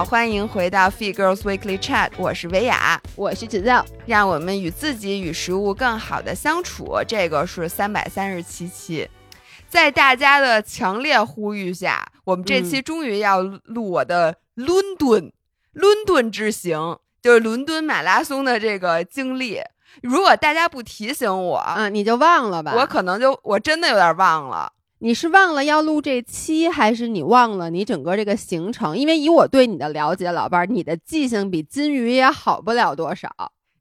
好，欢迎回到 Feed Girls Weekly Chat，我是维雅，我是子造，让我们与自己与食物更好的相处。这个是三百三十七期，在大家的强烈呼吁下，我们这期终于要录我的伦敦伦敦之行，就是伦敦马拉松的这个经历。如果大家不提醒我，嗯，你就忘了吧。我可能就我真的有点忘了。你是忘了要录这期，还是你忘了你整个这个行程？因为以我对你的了解，老伴儿，你的记性比金鱼也好不了多少。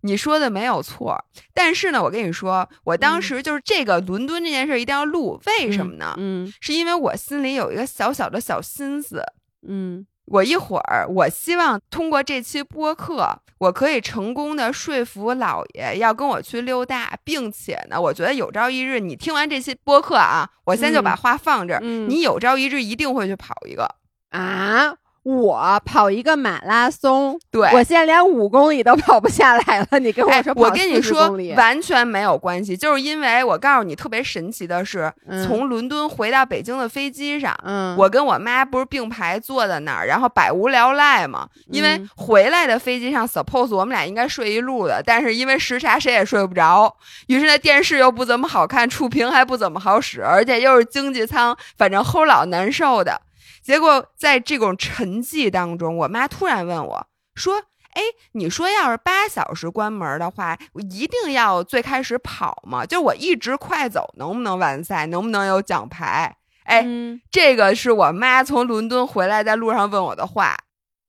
你说的没有错，但是呢，我跟你说，我当时就是这个伦敦这件事一定要录，为什么呢？嗯，是因为我心里有一个小小的小心思。嗯。我一会儿，我希望通过这期播客，我可以成功的说服老爷要跟我去溜达，并且呢，我觉得有朝一日你听完这期播客啊，我先就把话放这儿，你有朝一日一定会去跑一个啊。我跑一个马拉松，对我现在连五公里都跑不下来了。你跟我说，我跟你说完全没有关系，就是因为我告诉你，特别神奇的是，从伦敦回到北京的飞机上，嗯，我跟我妈不是并排坐在那儿，然后百无聊赖嘛。因为回来的飞机上，suppose 我们俩应该睡一路的，但是因为时差，谁也睡不着。于是那电视又不怎么好看，触屏还不怎么好使，而且又是经济舱，反正齁老难受的。结果在这种沉寂当中，我妈突然问我说：“哎，你说要是八小时关门的话，我一定要最开始跑吗？就我一直快走，能不能完赛？能不能有奖牌？”哎，这个是我妈从伦敦回来在路上问我的话。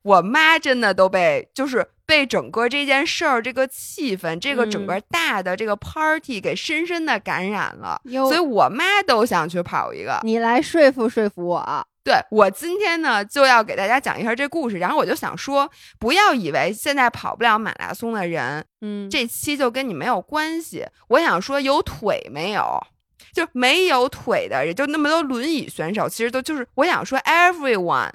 我妈真的都被就是被整个这件事儿、这个气氛、这个整个大的这个 party 给深深的感染了，所以我妈都想去跑一个。你来说服说服我。对我今天呢，就要给大家讲一下这故事。然后我就想说，不要以为现在跑不了马拉松的人，嗯，这期就跟你没有关系。我想说，有腿没有？就没有腿的，也就那么多轮椅选手，其实都就是，我想说，everyone，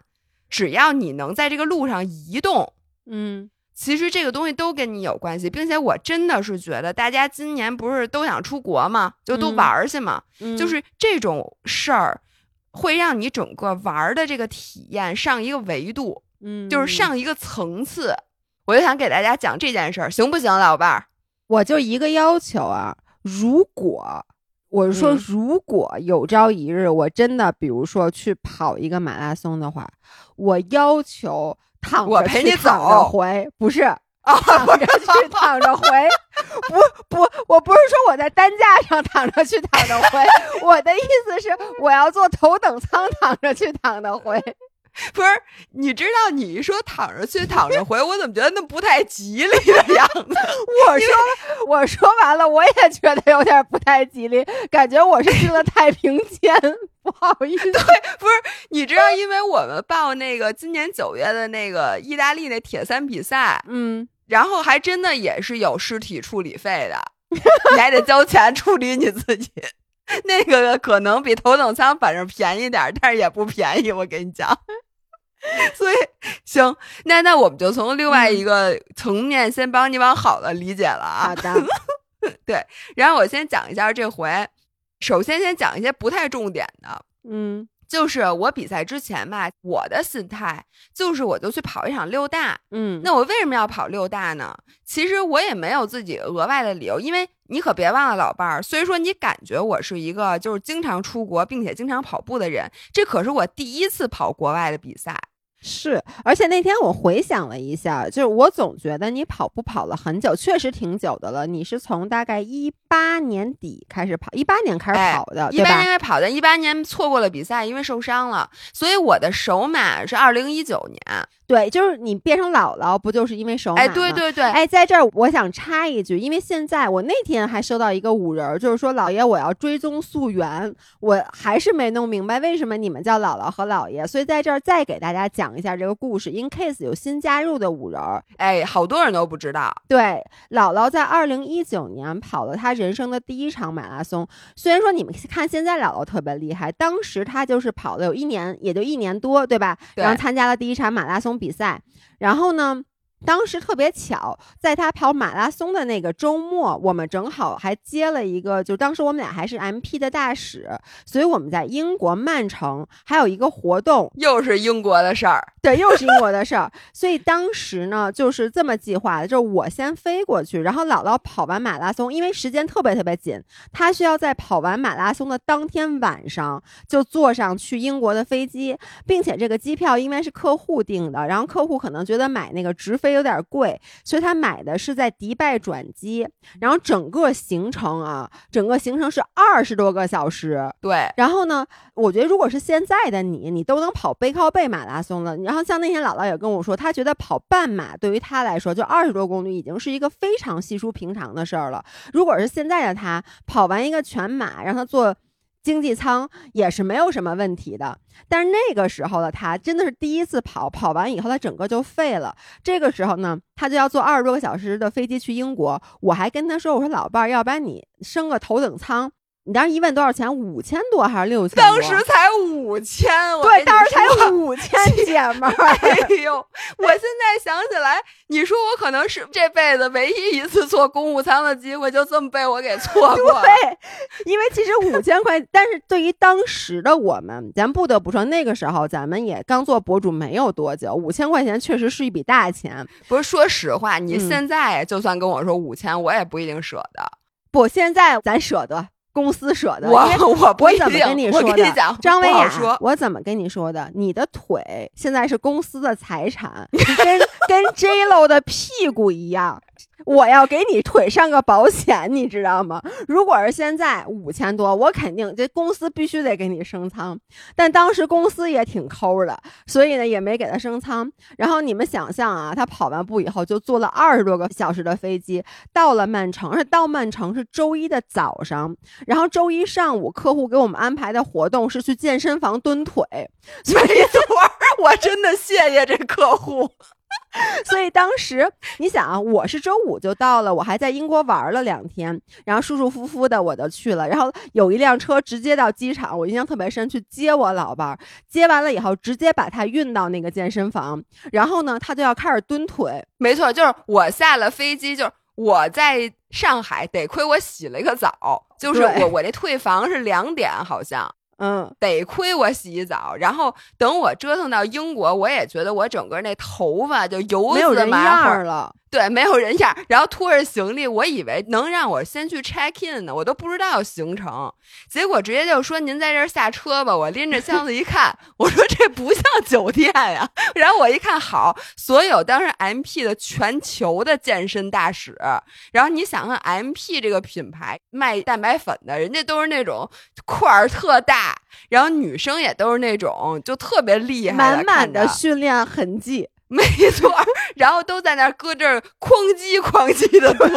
只要你能在这个路上移动，嗯，其实这个东西都跟你有关系。并且我真的是觉得，大家今年不是都想出国吗？就都玩去嘛，就是这种事儿。会让你整个玩的这个体验上一个维度，嗯，就是上一个层次。我就想给大家讲这件事儿，行不行，老伴儿？我就一个要求啊，如果我是说如果有朝一日我真的，比如说去跑一个马拉松的话，我要求躺我陪你走回，不是。躺着去 躺着回，不不，我不是说我在担架上躺着去躺着回，我的意思是我要坐头等舱躺着去躺着回。不是，你知道你一说躺着去躺着回，我怎么觉得那不太吉利的样子？我说我说完了，我也觉得有点不太吉利，感觉我是去了太平间，不好意思。对，不是，你知道，因为我们报那个今年九月的那个意大利那铁三比赛，嗯。然后还真的也是有尸体处理费的，你 还得交钱处理你自己，那个可能比头等舱反正便宜点，但是也不便宜，我跟你讲。所以行，那那我们就从另外一个层面先帮你往好了理解了啊。好的，对。然后我先讲一下这回，首先先讲一些不太重点的，嗯。就是我比赛之前吧，我的心态就是我就去跑一场六大，嗯，那我为什么要跑六大呢？其实我也没有自己额外的理由，因为你可别忘了，老伴儿，虽说你感觉我是一个就是经常出国并且经常跑步的人，这可是我第一次跑国外的比赛。是，而且那天我回想了一下，就是我总觉得你跑步跑了很久，确实挺久的了。你是从大概一八年底开始跑，一八年开始跑的，一八年开始跑的，一八年错过了比赛，因为受伤了，所以我的首马是二零一九年。对，就是你变成姥姥，不就是因为手马哎，对对对，哎，在这儿我想插一句，因为现在我那天还收到一个五人，就是说姥爷我要追踪溯源，我还是没弄明白为什么你们叫姥姥和姥爷，所以在这儿再给大家讲一下这个故事，in case 有新加入的五人，哎，好多人都不知道。对，姥姥在二零一九年跑了她人生的第一场马拉松，虽然说你们看现在姥姥特别厉害，当时她就是跑了有一年，也就一年多，对吧？对。然后参加了第一场马拉松。比赛，然后呢，当时特别巧，在他跑马拉松的那个周末，我们正好还接了一个，就当时我们俩还是 M P 的大使，所以我们在英国曼城还有一个活动，又是英国的事儿，对，又是英国的事儿。所以当时呢，就是这么计划的，就是我先飞过去，然后姥姥跑完马拉松，因为时间特别特别紧，她需要在跑完马拉松的当天晚上就坐上去英国的飞机，并且这个机票因为是客户订的，然后客户可能觉得买那个直飞。有点贵，所以他买的是在迪拜转机，然后整个行程啊，整个行程是二十多个小时。对，然后呢，我觉得如果是现在的你，你都能跑背靠背马拉松了。然后像那天姥姥也跟我说，她觉得跑半马对于她来说，就二十多公里已经是一个非常稀疏平常的事儿了。如果是现在的她跑完一个全马，让她做。经济舱也是没有什么问题的，但是那个时候的他真的是第一次跑，跑完以后他整个就废了。这个时候呢，他就要坐二十多个小时的飞机去英国。我还跟他说：“我说老伴儿，要不然你升个头等舱。”你当时一问多少钱？五千多还是六千？当时才五千，对，当时才五千，姐们儿。哎呦，我现在想起来，你说我可能是这辈子唯一一次坐公务舱的机会，就这么被我给错过。对，因为其实五千块，但是对于当时的我们，咱不得不说，那个时候咱们也刚做博主没有多久，五千块钱确实是一笔大钱。不是，说实话，你现在就算跟我说五千，我也不一定舍得。不，现在咱舍得。公司舍得，我我我怎么跟你说的？张薇雅，说，我怎么跟你说的？你的腿现在是公司的财产，跟跟 J Lo 的屁股一样。我要给你腿上个保险，你知道吗？如果是现在五千多，我肯定这公司必须得给你升舱。但当时公司也挺抠的，所以呢也没给他升舱。然后你们想象啊，他跑完步以后就坐了二十多个小时的飞机，到了曼城。是到曼城是周一的早上，然后周一上午客户给我们安排的活动是去健身房蹲腿。没错，我真的谢谢这客户。所以当时你想啊，我是周五就到了，我还在英国玩了两天，然后舒舒服服的我就去了。然后有一辆车直接到机场，我印象特别深，去接我老伴儿。接完了以后，直接把他运到那个健身房，然后呢，他就要开始蹲腿。没错，就是我下了飞机，就是我在上海，得亏我洗了一个澡，就是我我这退房是两点，好像。嗯，得亏我洗澡，然后等我折腾到英国，我也觉得我整个那头发就油滋麻花了。对，没有人样，然后拖着行李，我以为能让我先去 check in 呢，我都不知道行程，结果直接就说您在这儿下车吧。我拎着箱子一看，我说这不像酒店呀。然后我一看，好，所有当时 M P 的全球的健身大使，然后你想想 M P 这个品牌卖蛋白粉的，人家都是那种块儿特大，然后女生也都是那种就特别厉害，满满的训练痕迹。没错，然后都在那儿搁这儿哐叽哐叽的 蹲，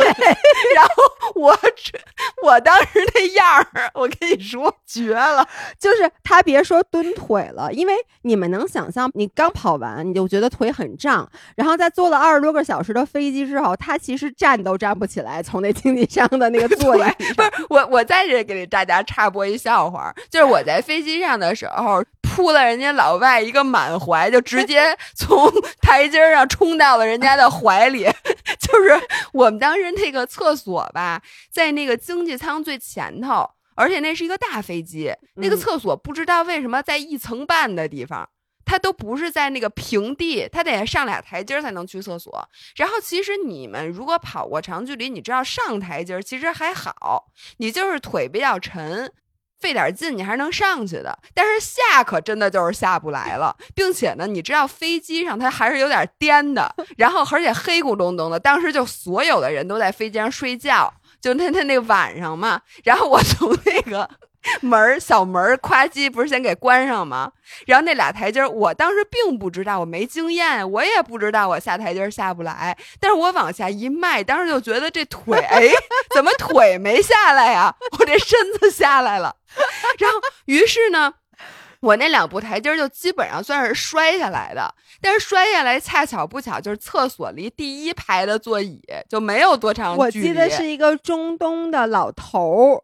然后我这我当时那样儿，我跟你说绝了，就是他别说蹲腿了，因为你们能想象，你刚跑完你就觉得腿很胀，然后在坐了二十多个小时的飞机之后，他其实站都站不起来，从那经济舱的那个座椅，不是我我在这给大家插播一笑话，就是我在飞机上的时候。扑了人家老外一个满怀，就直接 从台阶上冲到了人家的怀里。就是我们当时那个厕所吧，在那个经济舱最前头，而且那是一个大飞机，那个厕所不知道为什么在一层半的地方，它都不是在那个平地，它得上俩台阶才能去厕所。然后其实你们如果跑过长距离，你知道上台阶其实还好，你就是腿比较沉。费点劲，你还是能上去的，但是下可真的就是下不来了，并且呢，你知道飞机上它还是有点颠的，然后而且黑咕隆咚的，当时就所有的人都在飞机上睡觉，就那那那晚上嘛，然后我从那个。门儿小门儿，夸叽不是先给关上吗？然后那俩台阶儿，我当时并不知道，我没经验，我也不知道我下台阶儿下不来。但是我往下一迈，当时就觉得这腿，哎，怎么腿没下来呀？我这身子下来了。然后，于是呢，我那两步台阶儿就基本上算是摔下来的。但是摔下来恰巧不巧，就是厕所离第一排的座椅就没有多长距离。我记得是一个中东的老头儿。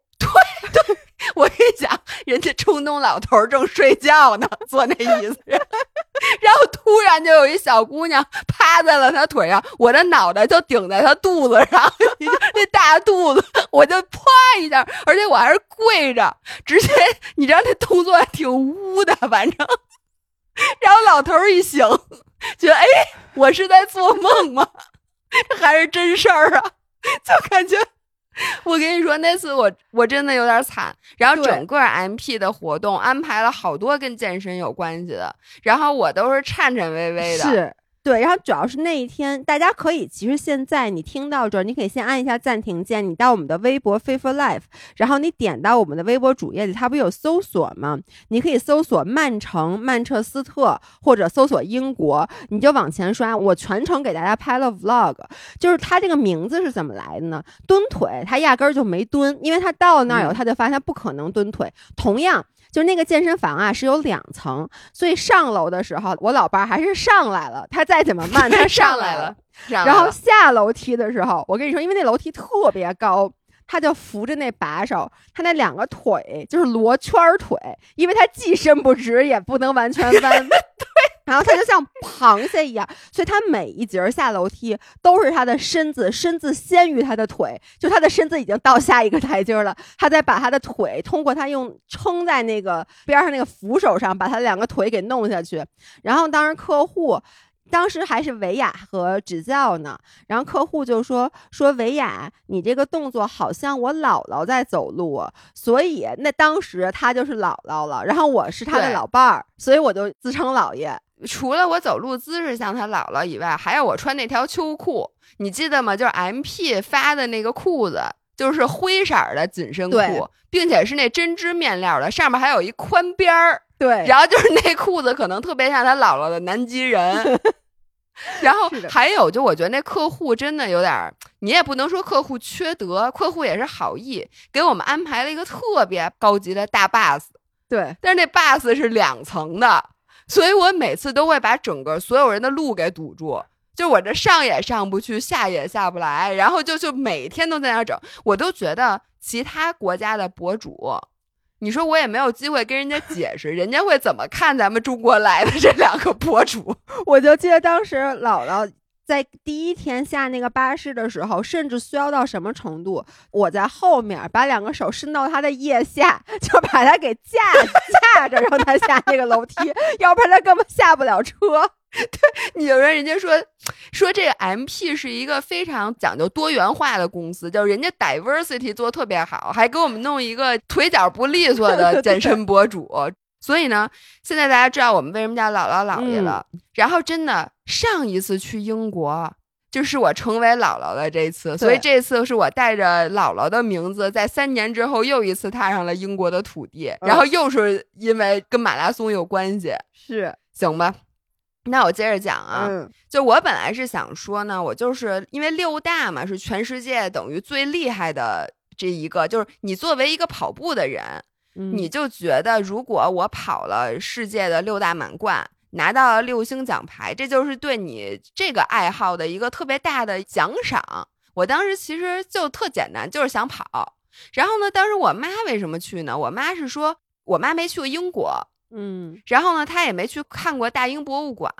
对对。我跟你讲，人家中东老头正睡觉呢，坐那椅子上。然后突然就有一小姑娘趴在了他腿上，我的脑袋就顶在他肚子上，那大肚子，我就啪一下，而且我还是跪着，直接你知道那动作还挺污的，反正。然后老头一醒，觉得哎，我是在做梦吗？还是真事儿啊？就感觉。我跟你说，那次我我真的有点惨。然后整个 MP 的活动安排了好多跟健身有关系的，然后我都是颤颤巍巍的。是。对，然后主要是那一天，大家可以其实现在你听到这儿，你可以先按一下暂停键，你到我们的微博 f a i t for Life，然后你点到我们的微博主页里，它不有搜索吗？你可以搜索曼城、曼彻斯特，或者搜索英国，你就往前刷。我全程给大家拍了 Vlog，就是它这个名字是怎么来的呢？蹲腿，它压根儿就没蹲，因为它到那儿以后，他就发现他不可能蹲腿。同样。就那个健身房啊，是有两层，所以上楼的时候，我老伴儿还是上来了。他再怎么慢，他上来了。然后下楼梯的时候，我跟你说，因为那楼梯特别高，他就扶着那把手，他那两个腿就是罗圈腿，因为他既伸不直，也不能完全弯。然后他就像螃蟹一样，所以他每一节下楼梯都是他的身子，身子先于他的腿，就他的身子已经到下一个台阶了，他再把他的腿通过他用撑在那个边上那个扶手上，把他两个腿给弄下去。然后当时客户，当时还是维亚和指教呢，然后客户就说说维亚，你这个动作好像我姥姥在走路，所以那当时他就是姥姥了，然后我是他的老伴儿，所以我就自称姥爷。除了我走路姿势像他姥姥以外，还有我穿那条秋裤，你记得吗？就是 M P 发的那个裤子，就是灰色的紧身裤，并且是那针织面料的，上面还有一宽边儿。对，然后就是那裤子可能特别像他姥姥的南极人。然后还有，就我觉得那客户真的有点，你也不能说客户缺德，客户也是好意，给我们安排了一个特别高级的大 bus。对，但是那 bus 是两层的。所以我每次都会把整个所有人的路给堵住，就我这上也上不去，下也下不来，然后就就每天都在那整，我都觉得其他国家的博主，你说我也没有机会跟人家解释，人家会怎么看咱们中国来的这两个博主？我就记得当时姥姥。在第一天下那个巴士的时候，甚至需要到什么程度？我在后面把两个手伸到他的腋下，就把他给架架着，让他下那个楼梯，要不然他根本下不了车。对，你就说人家说说这个 M P 是一个非常讲究多元化的公司，就是人家 diversity 做特别好，还给我们弄一个腿脚不利索的 健身博主。所以呢，现在大家知道我们为什么叫姥姥姥爷了。然后真的，上一次去英国就是我成为姥姥的这次，所以这次是我带着姥姥的名字，在三年之后又一次踏上了英国的土地。然后又是因为跟马拉松有关系，是行吧？那我接着讲啊，就我本来是想说呢，我就是因为六大嘛，是全世界等于最厉害的这一个，就是你作为一个跑步的人。你就觉得，如果我跑了世界的六大满贯，拿到了六星奖牌，这就是对你这个爱好的一个特别大的奖赏。我当时其实就特简单，就是想跑。然后呢，当时我妈为什么去呢？我妈是说，我妈没去过英国，嗯，然后呢，她也没去看过大英博物馆。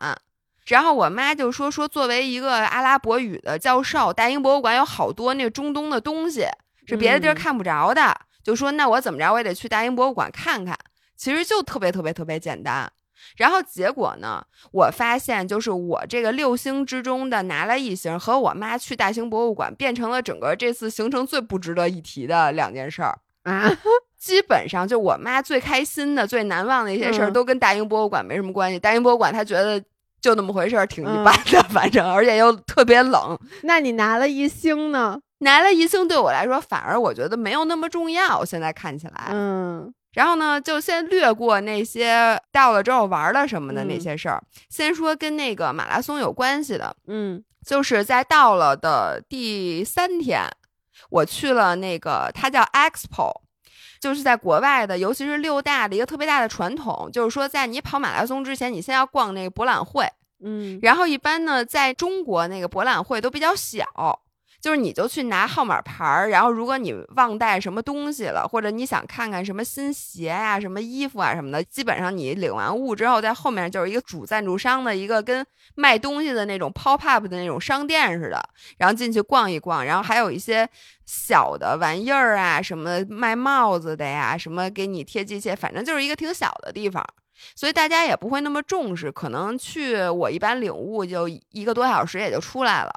然后我妈就说，说作为一个阿拉伯语的教授，大英博物馆有好多那中东的东西是别的地儿看不着的。就说那我怎么着我也得去大英博物馆看看，其实就特别特别特别简单。然后结果呢，我发现就是我这个六星之中的拿了一星，和我妈去大英博物馆变成了整个这次行程最不值得一提的两件事儿啊。基本上就我妈最开心的、最难忘的一些事儿都跟大英博物馆没什么关系。大英博物馆她觉得就那么回事儿，挺一般的，反正而且又特别冷。那你拿了一星呢？拿了一星对我来说，反而我觉得没有那么重要。现在看起来，嗯，然后呢，就先略过那些到了之后玩了什么的那些事儿，先说跟那个马拉松有关系的。嗯，就是在到了的第三天，我去了那个，它叫 Expo，就是在国外的，尤其是六大的一个特别大的传统，就是说在你跑马拉松之前，你先要逛那个博览会。嗯，然后一般呢，在中国那个博览会都比较小。就是你就去拿号码牌儿，然后如果你忘带什么东西了，或者你想看看什么新鞋呀、什么衣服啊什么的，基本上你领完物之后，在后面就是一个主赞助商的一个跟卖东西的那种 pop up 的那种商店似的，然后进去逛一逛，然后还有一些小的玩意儿啊，什么卖帽子的呀，什么给你贴机械，反正就是一个挺小的地方。所以大家也不会那么重视，可能去我一般领悟就一个多小时也就出来了。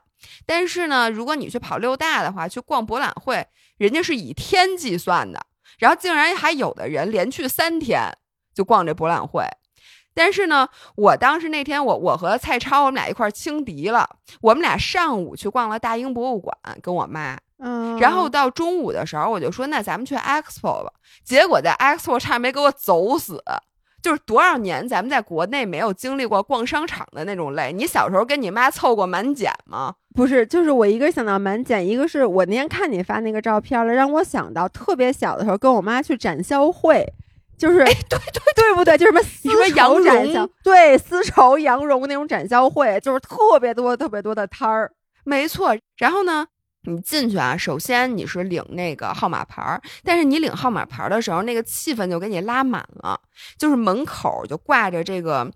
但是呢，如果你去跑六大的话，去逛博览会，人家是以天计算的，然后竟然还有的人连去三天就逛这博览会。但是呢，我当时那天我我和蔡超我们俩一块儿轻敌了，我们俩上午去逛了大英博物馆，跟我妈，嗯，然后到中午的时候我就说那咱们去 expo 吧，结果在 expo 差点没给我走死。就是多少年咱们在国内没有经历过逛商场的那种累。你小时候跟你妈凑过满减吗？不是，就是我一个想到满减，一个是我那天看你发那个照片了，让我想到特别小的时候跟我妈去展销会，就是对对对不对？就什么丝绸展销，对丝绸、羊绒那种展销会，就是特别多特别多的摊儿。没错。然后呢？你进去啊，首先你是领那个号码牌儿，但是你领号码牌儿的时候，那个气氛就给你拉满了，就是门口就挂着这个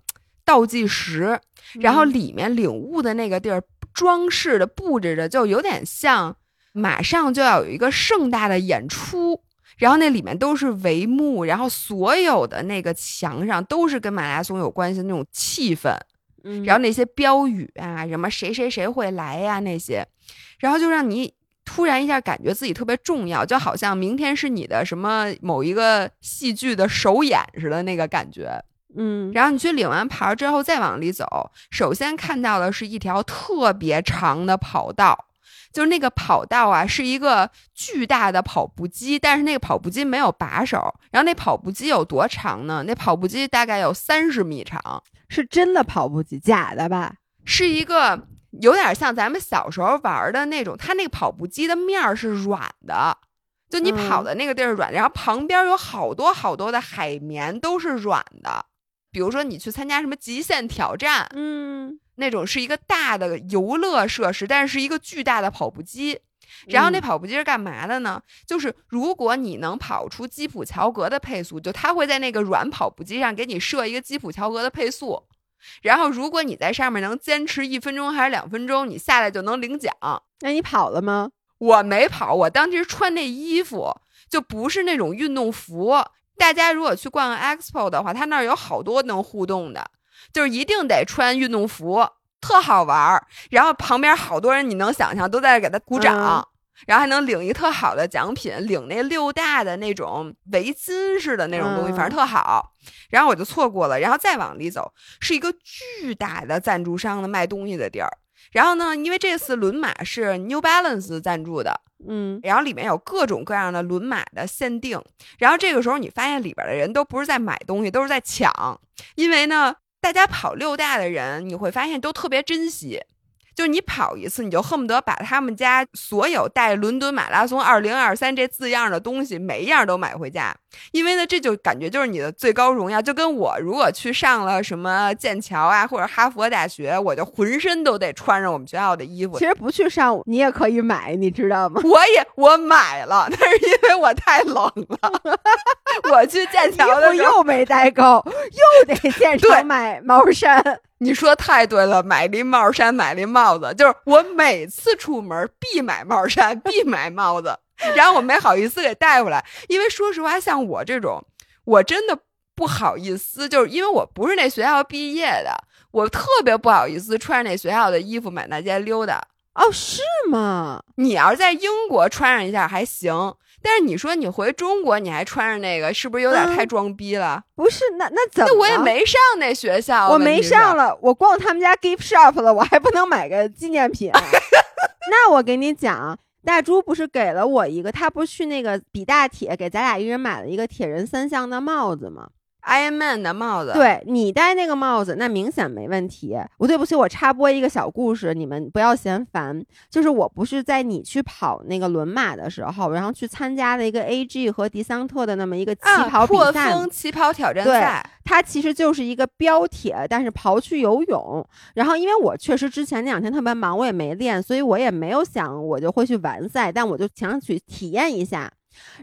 倒计时，然后里面领物的那个地儿装饰的布置的，就有点像马上就要有一个盛大的演出，然后那里面都是帷幕，然后所有的那个墙上都是跟马拉松有关系的那种气氛。然后那些标语啊，什么谁谁谁会来呀那些，然后就让你突然一下感觉自己特别重要，就好像明天是你的什么某一个戏剧的首演似的那个感觉。嗯，然后你去领完牌之后再往里走，首先看到的是一条特别长的跑道，就是那个跑道啊是一个巨大的跑步机，但是那个跑步机没有把手。然后那跑步机有多长呢？那跑步机大概有三十米长。是真的跑步机，假的吧？是一个有点像咱们小时候玩的那种，它那个跑步机的面儿是软的，就你跑的那个地儿软，然后旁边有好多好多的海绵都是软的。比如说你去参加什么极限挑战，嗯，那种是一个大的游乐设施，但是是一个巨大的跑步机。然后那跑步机是干嘛的呢？就是如果你能跑出基普乔格的配速，就它会在那个软跑步机上给你设一个基普乔格的配速。然后如果你在上面能坚持一分钟还是两分钟，你下来就能领奖。那你跑了吗？我没跑，我当时穿那衣服就不是那种运动服。大家如果去逛 expo 的话，他那儿有好多能互动的，就是一定得穿运动服。特好玩儿，然后旁边好多人，你能想象都在给他鼓掌，然后还能领一特好的奖品，领那六大的那种围巾似的那种东西，反正特好。然后我就错过了，然后再往里走是一个巨大的赞助商的卖东西的地儿。然后呢，因为这次轮马是 New Balance 赞助的，嗯，然后里面有各种各样的轮马的限定。然后这个时候你发现里边的人都不是在买东西，都是在抢，因为呢。大家跑六大的人，你会发现都特别珍惜。就是你跑一次，你就恨不得把他们家所有带“伦敦马拉松二零二三”这字样的东西，每一样都买回家。因为呢，这就感觉就是你的最高荣耀。就跟我如果去上了什么剑桥啊，或者哈佛大学，我就浑身都得穿上我们学校的衣服。其实不去上，你也可以买，你知道吗？我也我买了，但是因为我太冷了。我去剑桥的时候又没带够，又得 现场买毛衫。你说太对了，买一帽衫，买一帽子，就是我每次出门必买帽衫，必买帽子，然后我没好意思给带回来，因为说实话，像我这种，我真的不好意思，就是因为我不是那学校毕业的，我特别不好意思穿着那学校的衣服满大街溜达。哦，是吗？你要是在英国穿上一下还行。但是你说你回中国你还穿着那个，是不是有点太装逼了？不是，那那怎么？那我也没上那学校，我没上了，我逛他们家 gift shop 了，我还不能买个纪念品？那我给你讲，大猪不是给了我一个，他不是去那个比大铁给咱俩一人买了一个铁人三项的帽子吗？Iron Man 的帽子，对你戴那个帽子，那明显没问题。我对不起，我插播一个小故事，你们不要嫌烦。就是我不是在你去跑那个轮马的时候，然后去参加了一个 AG 和迪桑特的那么一个起跑比赛，破风起跑挑战赛。它其实就是一个标铁，但是刨去游泳。然后因为我确实之前那两天特别忙，我也没练，所以我也没有想我就会去完赛，但我就想去体验一下。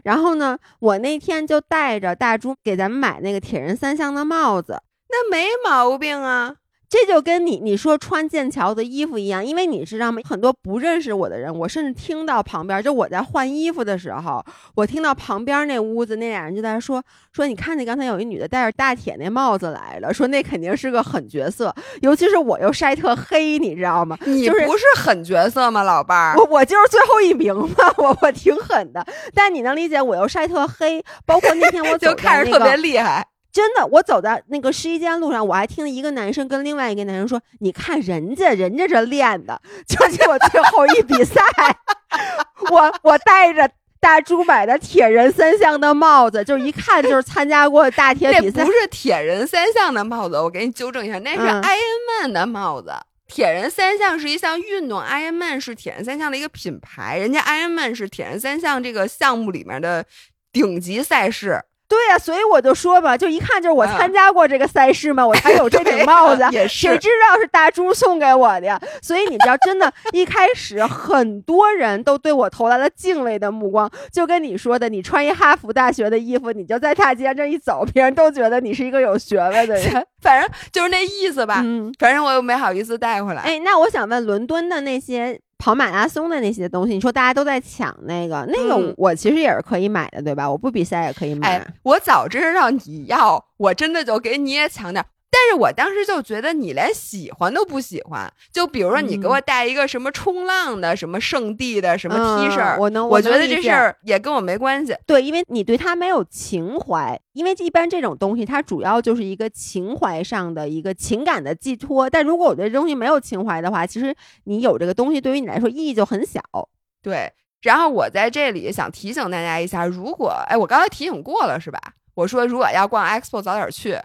然后呢，我那天就带着大猪给咱们买那个铁人三项的帽子，那没毛病啊。这就跟你你说穿剑桥的衣服一样，因为你知道吗？很多不认识我的人，我甚至听到旁边，就我在换衣服的时候，我听到旁边那屋子那俩人就在说说，你看见刚才有一女的戴着大铁那帽子来了，说那肯定是个狠角色，尤其是我又晒特黑，你知道吗？你不是狠角色吗，老伴儿？我我就是最后一名嘛，我我挺狠的，但你能理解我又晒特黑，包括那天我 就看着特别厉害。真的，我走在那个试衣间路上，我还听一个男生跟另外一个男生说：“你看人家，人家这练的，就结果最后一比赛，我我戴着大猪买的铁人三项的帽子，就一看就是参加过大铁比赛。不是铁人三项的帽子，我给你纠正一下，那是 Ironman 的帽子。铁人三项是一项运动，Ironman 是铁人三项的一个品牌，人家 Ironman 是铁人三项这个项目里面的顶级赛事。”对呀，所以我就说吧，就一看就是我参加过这个赛事嘛，我才有这顶 帽子。也是，谁知道是大猪送给我的呀？所以你知道，真的，一开始很多人都对我投来了敬畏的目光，就跟你说的，你穿一哈佛大学的衣服，你就在大街上一走，别人都觉得你是一个有学问的人。反正就是那意思吧。嗯，反正我又没好意思带回来。哎，那我想问，伦敦的那些。跑马拉松的那些东西，你说大家都在抢那个，那个我其实也是可以买的，对吧？我不比赛也可以买。我早知道你要，我真的就给你也抢点。但是我当时就觉得你连喜欢都不喜欢，就比如说你给我带一个什么冲浪的、什么圣地的什么 T 恤，我能，我觉得这事儿也跟我没关系。对，因为你对他没有情怀，因为一般这种东西它主要就是一个情怀上的一个情感的寄托。但如果我对这东西没有情怀的话，其实你有这个东西对于你来说意义就很小。对，然后我在这里想提醒大家一下，如果哎，我刚才提醒过了是吧？我说如果要逛 Expo，早点去。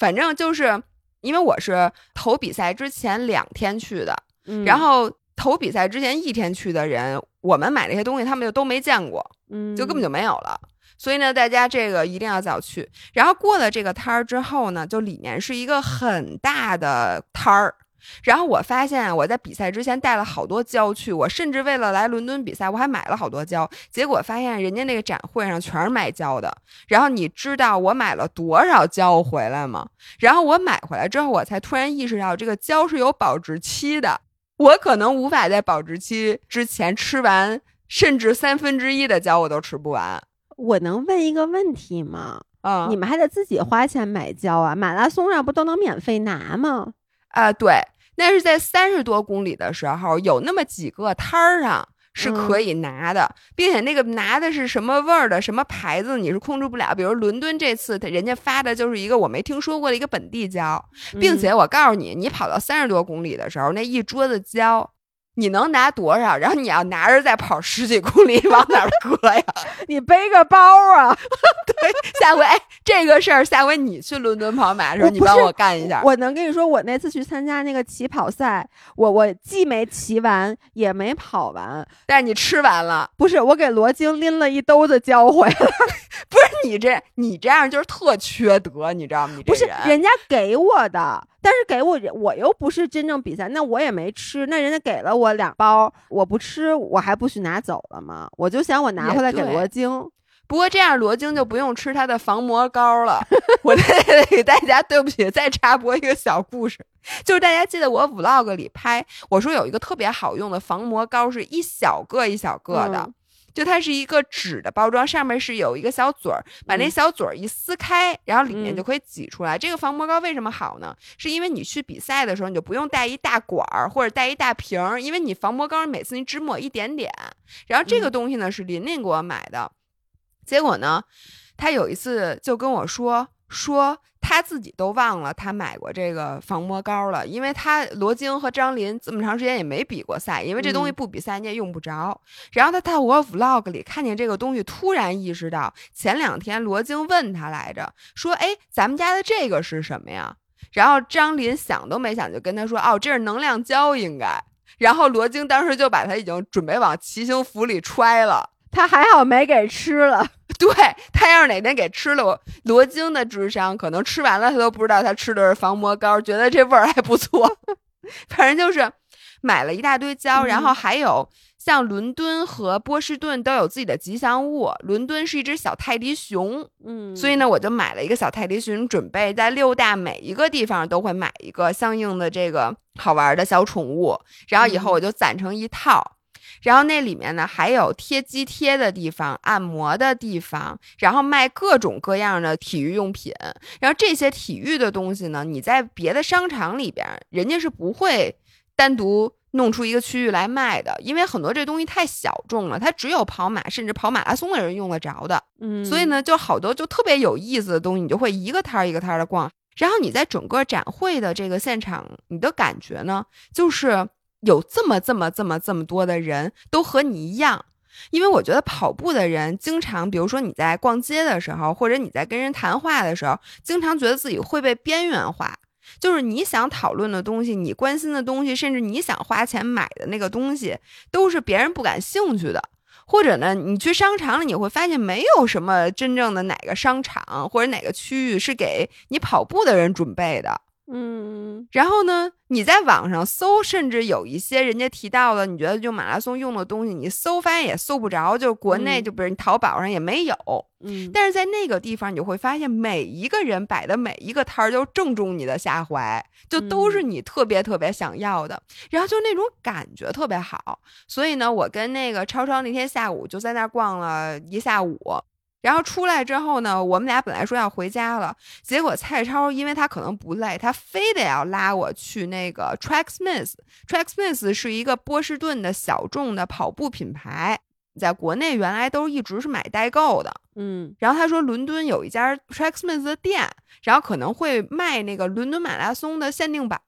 反正就是因为我是投比赛之前两天去的，然后投比赛之前一天去的人，我们买那些东西他们就都没见过，嗯，就根本就没有了。所以呢，大家这个一定要早去。然后过了这个摊儿之后呢，就里面是一个很大的摊儿。然后我发现我在比赛之前带了好多胶去，我甚至为了来伦敦比赛，我还买了好多胶。结果发现人家那个展会上全是卖胶的。然后你知道我买了多少胶回来吗？然后我买回来之后，我才突然意识到这个胶是有保质期的，我可能无法在保质期之前吃完，甚至三分之一的胶我都吃不完。我能问一个问题吗？啊，你们还得自己花钱买胶啊？马拉松上不都能免费拿吗？啊，对，那是在三十多公里的时候，有那么几个摊儿上是可以拿的，并且那个拿的是什么味儿的、什么牌子，你是控制不了。比如伦敦这次，他人家发的就是一个我没听说过的一个本地胶，并且我告诉你，你跑到三十多公里的时候，那一桌子胶。你能拿多少？然后你要拿着再跑十几公里，往哪搁呀？你背个包啊？对，下回哎，这个事儿下回你去伦敦跑马的时候，你帮我干一下。我能跟你说，我那次去参加那个起跑赛，我我既没骑完，也没跑完，但是你吃完了。不是，我给罗京拎了一兜子胶回来。不是你这，你这样就是特缺德，你知道吗？你不是人家给我的。但是给我，我又不是真正比赛，那我也没吃。那人家给了我两包，我不吃，我还不许拿走了吗？我就想我拿回来给罗京。不过这样罗京就不用吃他的防磨膏了。我再 给大家对不起，再插播一个小故事，就是大家记得我 vlog 里拍，我说有一个特别好用的防磨膏，是一小个一小个的。就它是一个纸的包装，上面是有一个小嘴儿，把那小嘴儿一撕开，然后里面就可以挤出来。这个防磨膏为什么好呢？是因为你去比赛的时候，你就不用带一大管儿或者带一大瓶儿，因为你防磨膏每次你只抹一点点。然后这个东西呢是琳琳给我买的，结果呢，他有一次就跟我说说。他自己都忘了他买过这个防磨膏了，因为他罗京和张琳这么长时间也没比过赛，因为这东西不比赛你也用不着。然后他在我 vlog 里看见这个东西，突然意识到前两天罗京问他来着，说：“哎，咱们家的这个是什么呀？”然后张琳想都没想就跟他说：“哦，这是能量胶，应该。”然后罗京当时就把他已经准备往骑行服里揣了。他还好没给吃了，对他要是哪天给吃了，我罗京的智商可能吃完了他都不知道他吃的是防磨膏，觉得这味儿还不错。反正就是买了一大堆胶，然后还有像伦敦和波士顿都有自己的吉祥物，伦敦是一只小泰迪熊，嗯，所以呢我就买了一个小泰迪熊，准备在六大每一个地方都会买一个相应的这个好玩的小宠物，然后以后我就攒成一套。然后那里面呢，还有贴肌贴的地方、按摩的地方，然后卖各种各样的体育用品。然后这些体育的东西呢，你在别的商场里边，人家是不会单独弄出一个区域来卖的，因为很多这东西太小众了，它只有跑马甚至跑马拉松的人用得着的。嗯，所以呢，就好多就特别有意思的东西，你就会一个摊儿一个摊儿的逛。然后你在整个展会的这个现场，你的感觉呢，就是。有这么这么这么这么多的人都和你一样，因为我觉得跑步的人经常，比如说你在逛街的时候，或者你在跟人谈话的时候，经常觉得自己会被边缘化。就是你想讨论的东西，你关心的东西，甚至你想花钱买的那个东西，都是别人不感兴趣的。或者呢，你去商场里，你会发现没有什么真正的哪个商场或者哪个区域是给你跑步的人准备的。嗯，然后呢？你在网上搜，甚至有一些人家提到的，你觉得就马拉松用的东西，你搜发现也搜不着，就国内就比如你淘宝上也没有。嗯，但是在那个地方，你就会发现每一个人摆的每一个摊儿都正中你的下怀，就都是你特别特别想要的，然后就那种感觉特别好。所以呢，我跟那个超超那天下午就在那儿逛了一下午。然后出来之后呢，我们俩本来说要回家了，结果蔡超因为他可能不累，他非得要拉我去那个 Tracksmith。Tracksmith 是一个波士顿的小众的跑步品牌，在国内原来都一直是买代购的。嗯，然后他说伦敦有一家 Tracksmith 的店，然后可能会卖那个伦敦马拉松的限定版，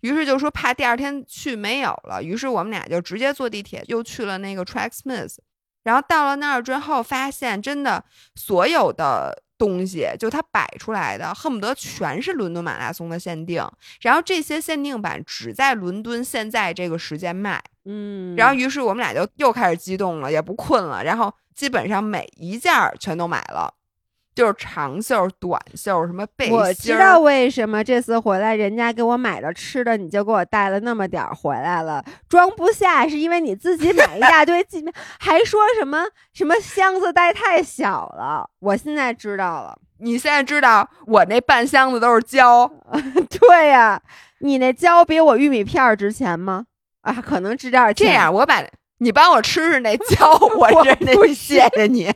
于是就说怕第二天去没有了，于是我们俩就直接坐地铁又去了那个 Tracksmith。然后到了那儿之后，发现真的所有的东西，就它摆出来的，恨不得全是伦敦马拉松的限定。然后这些限定版只在伦敦现在这个时间卖。嗯，然后于是我们俩就又开始激动了，也不困了，然后基本上每一件全都买了。就是长袖、短袖，什么背心。我知道为什么这次回来，人家给我买的吃的，你就给我带了那么点儿回来了，装不下，是因为你自己买一大堆，还说什么什么箱子带太小了。我现在知道了，你现在知道我那半箱子都是胶。对呀，你那胶比我玉米片值钱吗？啊，可能值点钱。这样，我把你帮我吃吃那胶，我真的谢谢你。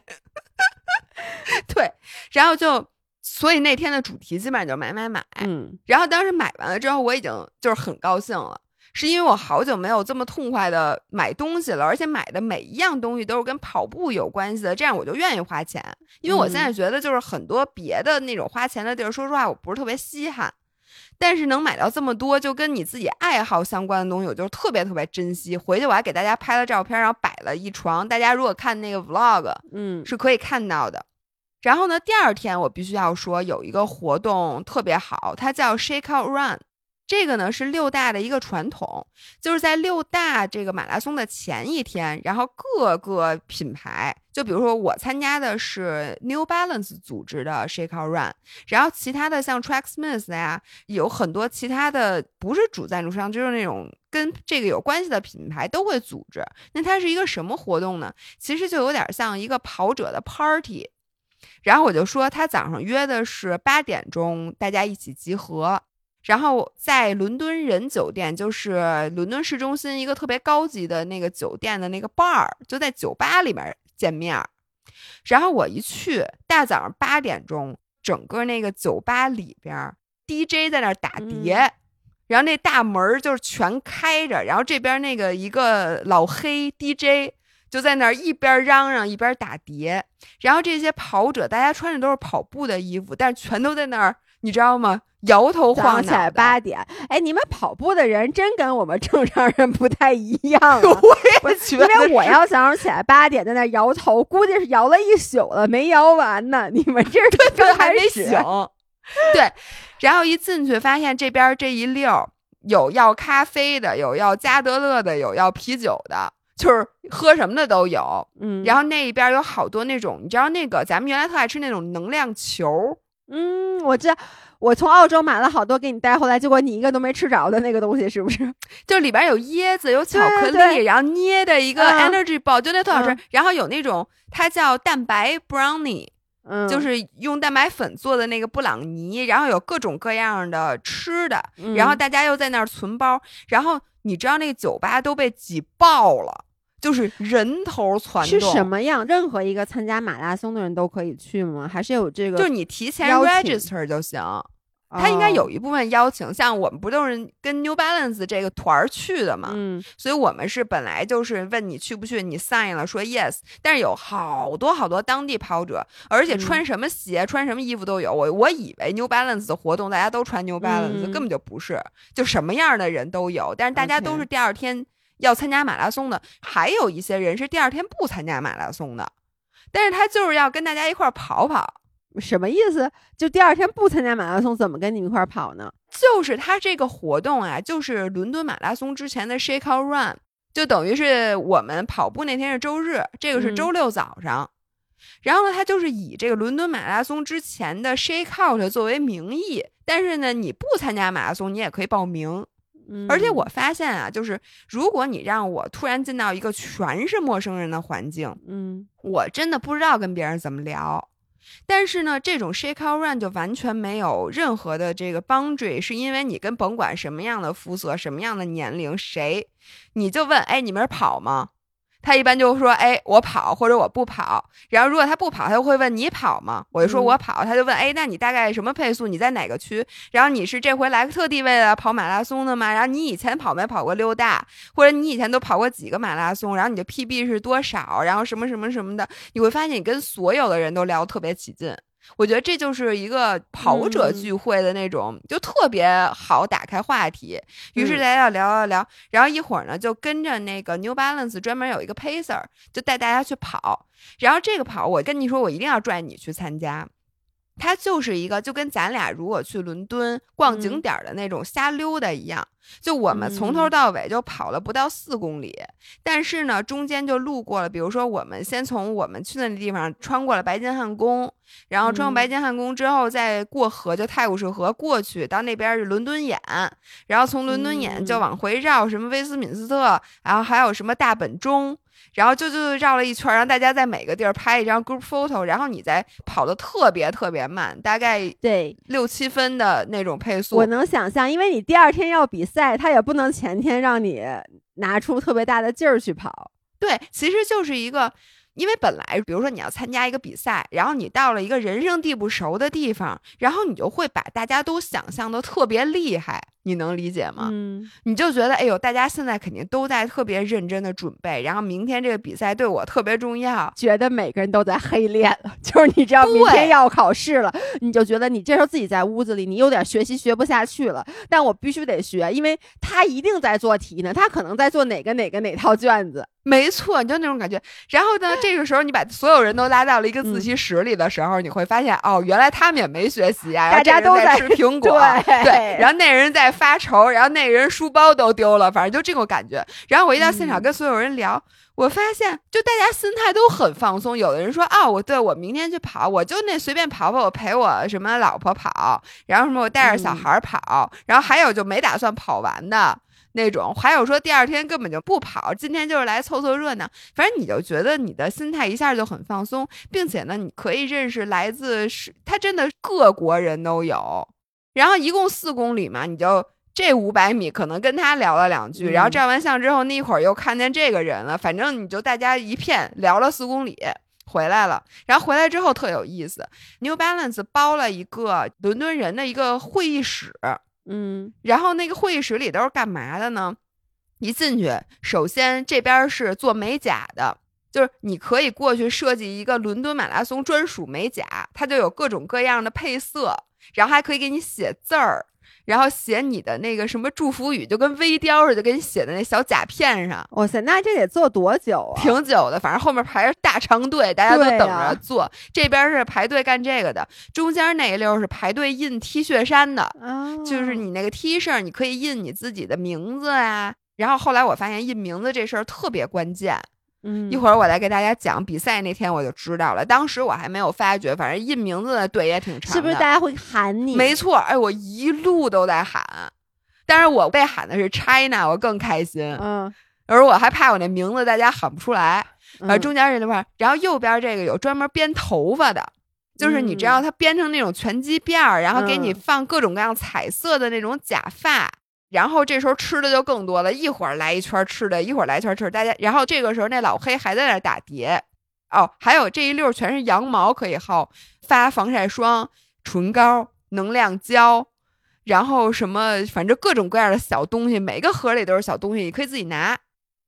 对，然后就，所以那天的主题基本上就买买买。嗯，然后当时买完了之后，我已经就是很高兴了，是因为我好久没有这么痛快的买东西了，而且买的每一样东西都是跟跑步有关系的，这样我就愿意花钱。因为我现在觉得就是很多别的那种花钱的地儿，说实话我不是特别稀罕，但是能买到这么多就跟你自己爱好相关的东西，我就特别特别珍惜。回去我还给大家拍了照片，然后摆了一床，大家如果看那个 vlog，嗯，是可以看到的。然后呢，第二天我必须要说有一个活动特别好，它叫 Shake Out Run。这个呢是六大的一个传统，就是在六大这个马拉松的前一天，然后各个品牌，就比如说我参加的是 New Balance 组织的 Shake Out Run，然后其他的像 Tracksmith 呀，有很多其他的不是主赞助商，就是那种跟这个有关系的品牌都会组织。那它是一个什么活动呢？其实就有点像一个跑者的 party。然后我就说，他早上约的是八点钟，大家一起集合，然后在伦敦人酒店，就是伦敦市中心一个特别高级的那个酒店的那个 bar，就在酒吧里面见面。然后我一去，大早上八点钟，整个那个酒吧里边 DJ 在那打碟，然后那大门就是全开着，然后这边那个一个老黑 DJ。就在那儿一边嚷嚷一边打碟，然后这些跑者大家穿的都是跑步的衣服，但是全都在那儿你知道吗？摇头晃脑。起来八点，哎，你们跑步的人真跟我们正常人不太一样。我也觉得，因为我要早上起来八点在那摇头，估计是摇了一宿了，没摇完呢。你们这刚还没醒。对，然后一进去发现这边这一溜有要咖啡的，有要加德乐的，有要啤酒的，就是喝什么的都有。嗯，然后那一边有好多那种，你知道那个咱们原来特爱吃那种能量球。嗯，我知道。我从澳洲买了好多给你带回来，结果你一个都没吃着的那个东西是不是？就里边有椰子，有巧克力，然后捏的一个 energy ball，就那特好吃。然后有那种它叫蛋白 brownie，嗯，就是用蛋白粉做的那个布朗尼，然后有各种各样的吃的，然后大家又在那儿存包，然后你知道那个酒吧都被挤爆了。就是人头攒动，是什么样？任何一个参加马拉松的人都可以去吗？还是有这个？就是你提前 register 就行。他应该有一部分邀请，像我们不都是跟 New Balance 这个团儿去的嘛？嗯，所以我们是本来就是问你去不去，你 sign 了说 yes，但是有好多好多当地跑者，而且穿什么鞋、穿什么衣服都有。我我以为 New Balance 的活动大家都穿 New Balance，根本就不是，就什么样的人都有，但是大家都是第二天。要参加马拉松的，还有一些人是第二天不参加马拉松的，但是他就是要跟大家一块儿跑跑，什么意思？就第二天不参加马拉松，怎么跟你们一块儿跑呢？就是他这个活动啊，就是伦敦马拉松之前的 Shake Out Run，就等于是我们跑步那天是周日，这个是周六早上，然后呢，他就是以这个伦敦马拉松之前的 Shake Out 作为名义，但是呢，你不参加马拉松，你也可以报名。而且我发现啊，就是如果你让我突然进到一个全是陌生人的环境，嗯，我真的不知道跟别人怎么聊。但是呢，这种 shake out run 就完全没有任何的这个 boundary，是因为你跟甭管什么样的肤色、什么样的年龄，谁，你就问，哎，你们是跑吗？他一般就说：“哎，我跑或者我不跑。”然后如果他不跑，他就会问你跑吗？我就说我跑。他就问：“哎，那你大概什么配速？你在哪个区？然后你是这回来特地为了跑马拉松的吗？然后你以前跑没跑过六大？或者你以前都跑过几个马拉松？然后你的 PB 是多少？然后什么什么什么的？你会发现你跟所有的人都聊特别起劲。”我觉得这就是一个跑者聚会的那种，就特别好打开话题。于是大家要聊聊聊，然后一会儿呢，就跟着那个 New Balance 专门有一个 Pacer，就带大家去跑。然后这个跑，我跟你说，我一定要拽你去参加。它就是一个就跟咱俩如果去伦敦逛景点的那种瞎溜达一样，就我们从头到尾就跑了不到四公里，但是呢中间就路过了，比如说我们先从我们去的那地方穿过了白金汉宫，然后穿过白金汉宫之后再过河就泰晤士河过去到那边是伦敦眼，然后从伦敦眼就往回绕什么威斯敏斯特，然后还有什么大本钟。然后就就绕了一圈，让大家在每个地儿拍一张 group photo，然后你再跑的特别特别慢，大概对六七分的那种配速。我能想象，因为你第二天要比赛，他也不能前天让你拿出特别大的劲儿去跑。对，其实就是一个。因为本来，比如说你要参加一个比赛，然后你到了一个人生地不熟的地方，然后你就会把大家都想象的特别厉害，你能理解吗？嗯，你就觉得，哎呦，大家现在肯定都在特别认真的准备，然后明天这个比赛对我特别重要，觉得每个人都在黑练了，就是你知道明天要考试了，你就觉得你这时候自己在屋子里，你有点学习学不下去了，但我必须得学，因为他一定在做题呢，他可能在做哪个哪个哪套卷子。没错，你就那种感觉。然后呢，这个时候你把所有人都拉到了一个自习室里的时候，你会发现，哦，原来他们也没学习啊，大家都在吃苹果，对，然后那人在发愁，然后那人书包都丢了，反正就这种感觉。然后我一到现场跟所有人聊，我发现就大家心态都很放松。有的人说，啊，我对我明天去跑，我就那随便跑跑，我陪我什么老婆跑，然后什么我带着小孩跑，然后还有就没打算跑完的。那种，还有说第二天根本就不跑，今天就是来凑凑热闹。反正你就觉得你的心态一下就很放松，并且呢，你可以认识来自是他真的各国人都有。然后一共四公里嘛，你就这五百米可能跟他聊了两句，然后照完相之后，那一会儿又看见这个人了。反正你就大家一片聊了四公里回来了。然后回来之后特有意思，New Balance 包了一个伦敦人的一个会议室。嗯，然后那个会议室里都是干嘛的呢？一进去，首先这边是做美甲的，就是你可以过去设计一个伦敦马拉松专属美甲，它就有各种各样的配色。然后还可以给你写字儿。然后写你的那个什么祝福语，就跟微雕似的，给你写在那小甲片上。哇塞，那这得做多久啊？挺久的，反正后面排着大长队，大家都等着做。这边是排队干这个的，中间那一溜是排队印 T 恤衫的，就是你那个 T 恤，你可以印你自己的名字啊。然后后来我发现印名字这事儿特别关键。嗯，一会儿我来给大家讲比赛那天我就知道了。当时我还没有发觉，反正印名字的队也挺长的。是不是大家会喊你？没错，哎，我一路都在喊，但是我被喊的是 China，我更开心。嗯，而我还怕我那名字大家喊不出来。呃，中间这块，然后右边这个有专门编头发的，就是你知道它编成那种拳击辫儿，然后给你放各种各样彩色的那种假发。然后这时候吃的就更多了，一会儿来一圈吃的，一会儿来一圈吃。大家，然后这个时候那老黑还在那打碟，哦，还有这一溜全是羊毛可以薅，发防晒霜、唇膏、能量胶，然后什么，反正各种各样的小东西，每个盒里都是小东西，你可以自己拿。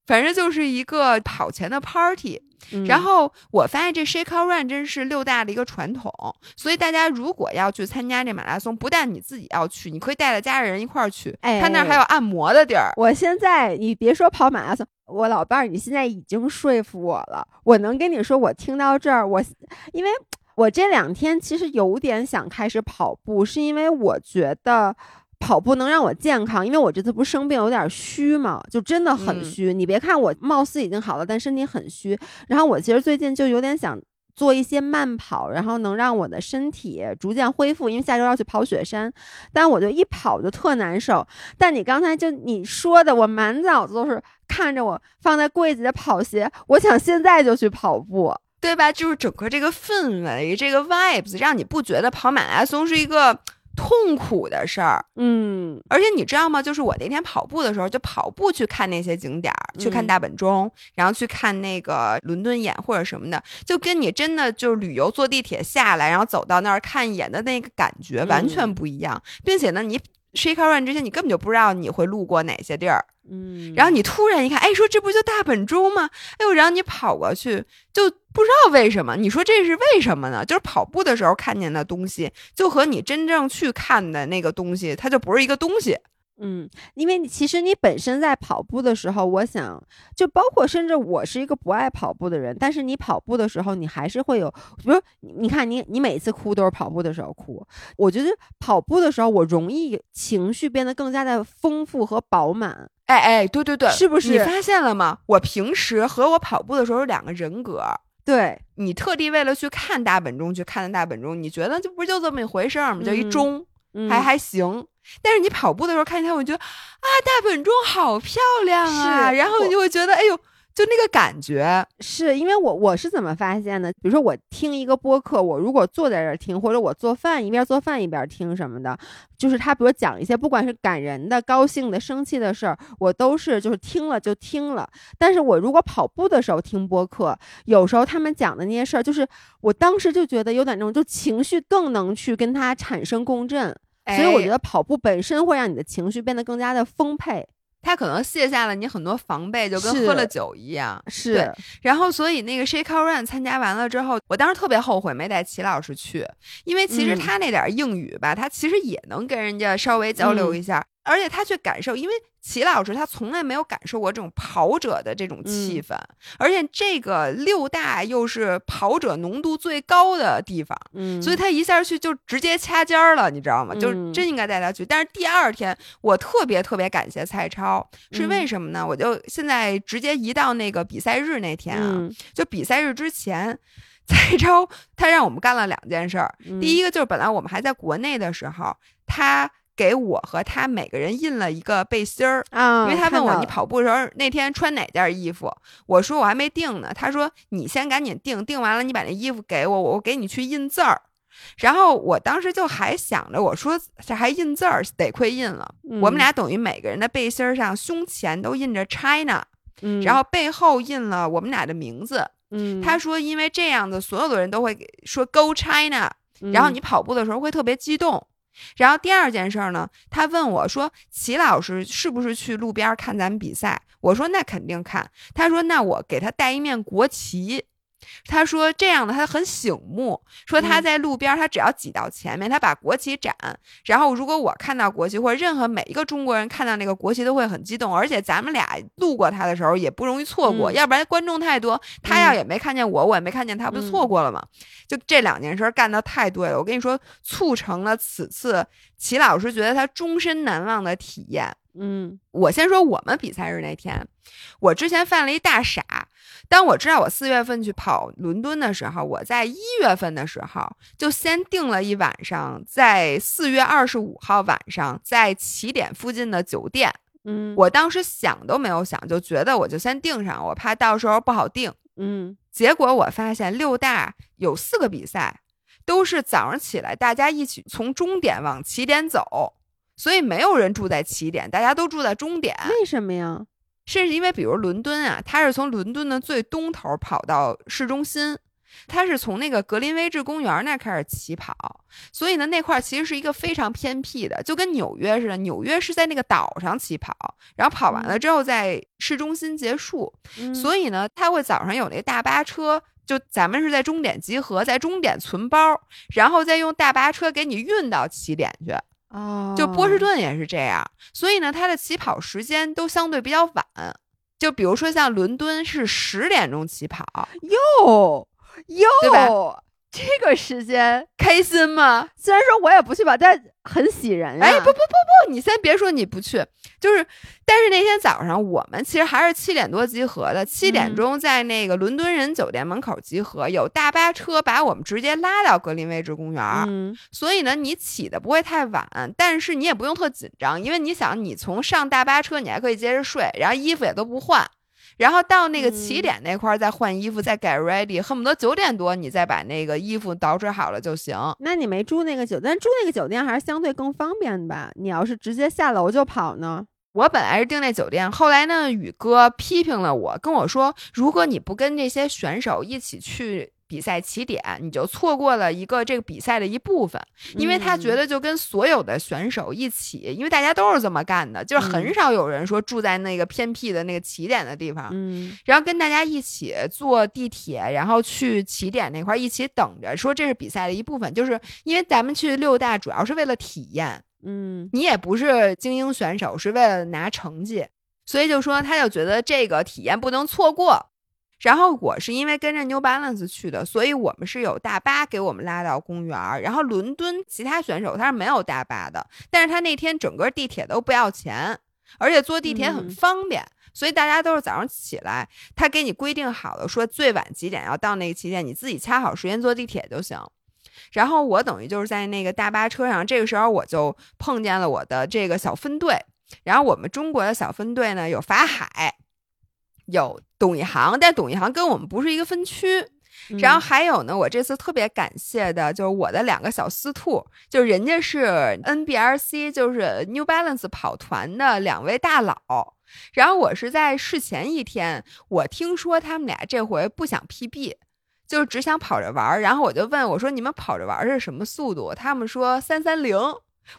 反正就是一个跑前的 party，然后我发现这 shake run 真是六大的一个传统，所以大家如果要去参加这马拉松，不但你自己要去，你可以带着家人一块儿去。哎，他那儿还有按摩的地儿。我现在你别说跑马拉松，我老伴儿，你现在已经说服我了。我能跟你说，我听到这儿，我因为我这两天其实有点想开始跑步，是因为我觉得。跑步能让我健康，因为我这次不是生病有点虚嘛，就真的很虚。你别看我貌似已经好了，但身体很虚。然后我其实最近就有点想做一些慢跑，然后能让我的身体逐渐恢复。因为下周要去跑雪山，但我就一跑就特难受。但你刚才就你说的，我满脑子都是看着我放在柜子的跑鞋，我想现在就去跑步，对吧？就是整个这个氛围，这个 vibes，让你不觉得跑马拉松是一个。痛苦的事儿，嗯，而且你知道吗？就是我那天跑步的时候，就跑步去看那些景点儿，去看大本钟，然后去看那个伦敦眼或者什么的，就跟你真的就是旅游坐地铁下来，然后走到那儿看一眼的那个感觉完全不一样，并且呢，你 shake run 之前，你根本就不知道你会路过哪些地儿。嗯，然后你突然一看，哎，说这不就大本钟吗？哎呦，然后你跑过去，就不知道为什么。你说这是为什么呢？就是跑步的时候看见的东西，就和你真正去看的那个东西，它就不是一个东西。嗯，因为你其实你本身在跑步的时候，我想就包括甚至我是一个不爱跑步的人，但是你跑步的时候，你还是会有，比如你看你你每次哭都是跑步的时候哭，我觉得跑步的时候我容易情绪变得更加的丰富和饱满。哎哎，对对对，是不是？你发现了吗？我平时和我跑步的时候有两个人格。对你特地为了去看大本钟去看的大本钟，你觉得就不就这么一回事儿吗？就一钟，还还行。但是你跑步的时候看见它，我觉得啊，大本钟好漂亮啊，然后你就会觉得，哎呦。就那个感觉，是因为我我是怎么发现的？比如说我听一个播客，我如果坐在这儿听，或者我做饭一边做饭一边听什么的，就是他比如讲一些不管是感人的、高兴的、生气的事儿，我都是就是听了就听了。但是我如果跑步的时候听播客，有时候他们讲的那些事儿，就是我当时就觉得有点那种，就情绪更能去跟他产生共振。所以我觉得跑步本身会让你的情绪变得更加的丰沛。它可能卸下了你很多防备，就跟喝了酒一样。是，然后所以那个 Shake Run 参加完了之后，我当时特别后悔没带齐老师去，因为其实他那点英语吧，他其实也能跟人家稍微交流一下。而且他去感受，因为齐老师他从来没有感受过这种跑者的这种气氛，而且这个六大又是跑者浓度最高的地方，嗯，所以他一下去就直接掐尖儿了，你知道吗？就是真应该带他去。但是第二天我特别特别感谢蔡超，是为什么呢？我就现在直接移到那个比赛日那天啊，就比赛日之前，蔡超他让我们干了两件事儿，第一个就是本来我们还在国内的时候，他。给我和他每个人印了一个背心儿啊，因为他问我你跑步的时候那天穿哪件衣服，我说我还没定呢。他说你先赶紧定，定完了你把那衣服给我，我给你去印字儿。然后我当时就还想着，我说这还印字儿，得亏印了。我们俩等于每个人的背心上胸前都印着 China，然后背后印了我们俩的名字。嗯，他说因为这样子所有的人都会说 Go China，然后你跑步的时候会特别激动。然后第二件事儿呢，他问我说：“齐老师是不是去路边看咱们比赛？”我说：“那肯定看。”他说：“那我给他带一面国旗。”他说这样的他很醒目，说他在路边，他只要挤到前面，他把国旗展，然后如果我看到国旗，或者任何每一个中国人看到那个国旗都会很激动，而且咱们俩路过他的时候也不容易错过，要不然观众太多，他要也没看见我，我也没看见他，不就错过了吗？就这两件事干的太对了，我跟你说，促成了此次齐老师觉得他终身难忘的体验。嗯，我先说我们比赛日那天，我之前犯了一大傻。当我知道我四月份去跑伦敦的时候，我在一月份的时候就先订了一晚上，在四月二十五号晚上在起点附近的酒店。嗯，我当时想都没有想，就觉得我就先订上，我怕到时候不好订。嗯，结果我发现六大有四个比赛都是早上起来大家一起从终点往起点走。所以没有人住在起点，大家都住在终点。为什么呀？是因为比如伦敦啊，它是从伦敦的最东头跑到市中心，它是从那个格林威治公园那开始起跑，所以呢，那块其实是一个非常偏僻的，就跟纽约似的。纽约是在那个岛上起跑，然后跑完了之后在市中心结束。所以呢，他会早上有那个大巴车，就咱们是在终点集合，在终点存包，然后再用大巴车给你运到起点去。哦，就波士顿也是这样，所以呢，它的起跑时间都相对比较晚。就比如说像伦敦是十点钟起跑，哟哟，对吧？这个时间开心吗？虽然说我也不去吧，但很喜人。哎，不不不不，你先别说你不去，就是，但是那天早上我们其实还是七点多集合的，七点钟在那个伦敦人酒店门口集合，有大巴车把我们直接拉到格林威治公园。嗯，所以呢，你起的不会太晚，但是你也不用特紧张，因为你想，你从上大巴车，你还可以接着睡，然后衣服也都不换。然后到那个起点那块儿再换衣服，再 get ready，恨不得九点多你再把那个衣服捯饬好了就行。那你没住那个酒店，住那个酒店还是相对更方便吧？你要是直接下楼就跑呢？我本来是订那酒店，后来呢，宇哥批评了我，跟我说，如果你不跟这些选手一起去。比赛起点，你就错过了一个这个比赛的一部分，因为他觉得就跟所有的选手一起，因为大家都是这么干的，就是很少有人说住在那个偏僻的那个起点的地方，嗯，然后跟大家一起坐地铁，然后去起点那块一起等着，说这是比赛的一部分，就是因为咱们去六大主要是为了体验，嗯，你也不是精英选手，是为了拿成绩，所以就说他就觉得这个体验不能错过。然后我是因为跟着 New Balance 去的，所以我们是有大巴给我们拉到公园儿。然后伦敦其他选手他是没有大巴的，但是他那天整个地铁都不要钱，而且坐地铁很方便，所以大家都是早上起来，他给你规定好了，说最晚几点要到那个起点，你自己掐好时间坐地铁就行。然后我等于就是在那个大巴车上，这个时候我就碰见了我的这个小分队。然后我们中国的小分队呢有法海。有董一航，但董一航跟我们不是一个分区。然后还有呢，我这次特别感谢的就是我的两个小司兔，就是人家是 NBRC，就是 New Balance 跑团的两位大佬。然后我是在事前一天，我听说他们俩这回不想 PB，就是只想跑着玩。然后我就问我说：“你们跑着玩是什么速度？”他们说三三零。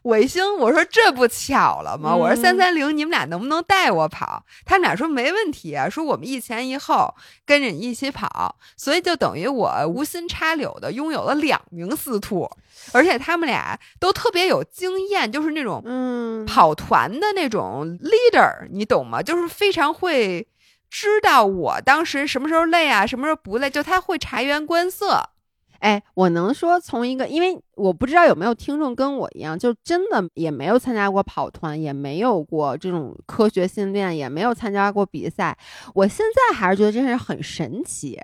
我一听，我说这不巧了吗？我说三三零，你们俩能不能带我跑？他们俩说没问题啊，说我们一前一后跟着你一起跑，所以就等于我无心插柳的拥有了两名司徒，而且他们俩都特别有经验，就是那种嗯跑团的那种 leader，你懂吗？就是非常会知道我当时什么时候累啊，什么时候不累，就他会察言观色。哎，我能说从一个，因为我不知道有没有听众跟我一样，就真的也没有参加过跑团，也没有过这种科学训练，也没有参加过比赛。我现在还是觉得这件事很神奇。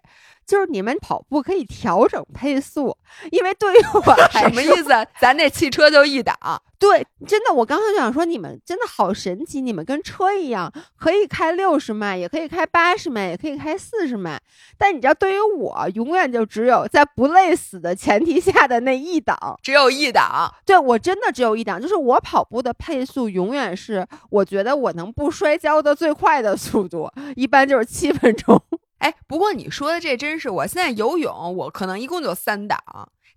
就是你们跑步可以调整配速，因为对于我 什么意思？咱这汽车就一档。对，真的，我刚才就想说，你们真的好神奇，你们跟车一样，可以开六十迈，也可以开八十迈，也可以开四十迈。但你知道，对于我，永远就只有在不累死的前提下的那一档，只有一档。对我真的只有一档，就是我跑步的配速永远是我觉得我能不摔跤的最快的速度，一般就是七分钟。哎，不过你说的这真是，我现在游泳，我可能一共就三档，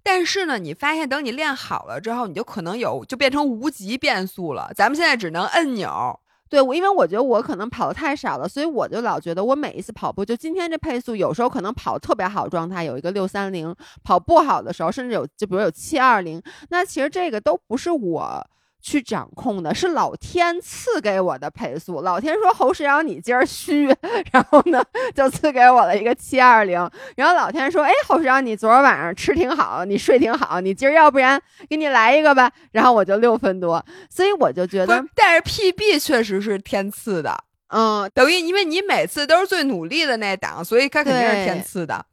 但是呢，你发现等你练好了之后，你就可能有就变成无极变速了。咱们现在只能摁钮，对，我因为我觉得我可能跑的太少了，所以我就老觉得我每一次跑步，就今天这配速，有时候可能跑特别好状态有一个六三零，跑不好的时候甚至有就比如有七二零，那其实这个都不是我。去掌控的是老天赐给我的配速。老天说：“侯世阳，你今儿虚。”然后呢，就赐给我了一个七二零。然后老天说：“哎，侯世阳，你昨儿晚上吃挺好，你睡挺好，你今儿要不然给你来一个吧。”然后我就六分多，所以我就觉得，但是 PB 确实是天赐的。嗯，等于因为你每次都是最努力的那档，所以它肯定是天赐的。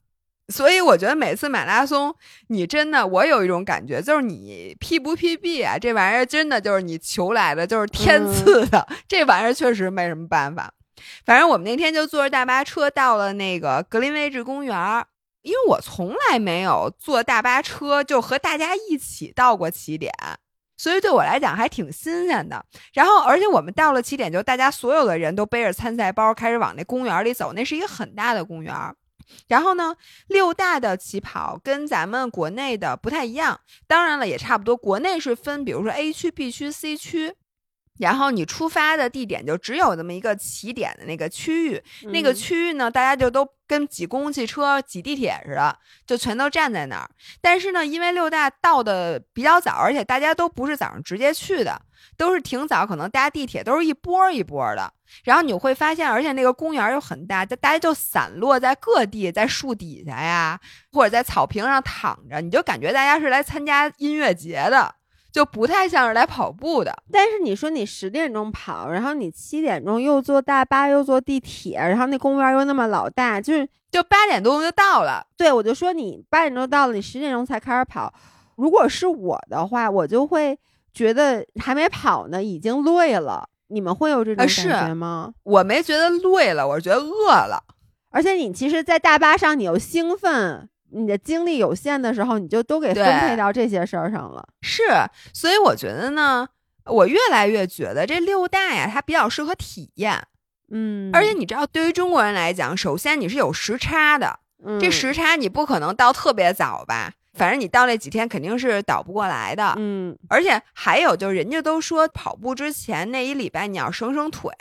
所以我觉得每次马拉松，你真的，我有一种感觉，就是你 P 不 PB 啊，这玩意儿真的就是你求来的，就是天赐的。这玩意儿确实没什么办法。反正我们那天就坐着大巴车到了那个格林威治公园，因为我从来没有坐大巴车就和大家一起到过起点，所以对我来讲还挺新鲜的。然后，而且我们到了起点，就大家所有的人都背着参赛包开始往那公园里走，那是一个很大的公园。然后呢，六大的起跑跟咱们国内的不太一样，当然了也差不多。国内是分，比如说 A 区、B 区、C 区，然后你出发的地点就只有这么一个起点的那个区域。那个区域呢，大家就都跟挤公共汽车、挤地铁似的，就全都站在那儿。但是呢，因为六大到的比较早，而且大家都不是早上直接去的。都是挺早，可能搭地铁都是一波一波的，然后你会发现，而且那个公园又很大，就大家就散落在各地，在树底下呀，或者在草坪上躺着，你就感觉大家是来参加音乐节的，就不太像是来跑步的。但是你说你十点钟跑，然后你七点钟又坐大巴又坐地铁，然后那公园又那么老大，就是就八点多钟就到了。对，我就说你八点钟到了，你十点钟才开始跑。如果是我的话，我就会。觉得还没跑呢，已经累了。你们会有这种感觉吗？我没觉得累了，我是觉得饿了。而且你其实，在大巴上，你又兴奋，你的精力有限的时候，你就都给分配到这些事儿上了。是，所以我觉得呢，我越来越觉得这六大呀，它比较适合体验。嗯，而且你知道，对于中国人来讲，首先你是有时差的，这时差你不可能到特别早吧。反正你到那几天肯定是倒不过来的，嗯，而且还有就是，人家都说跑步之前那一礼拜你要省省腿，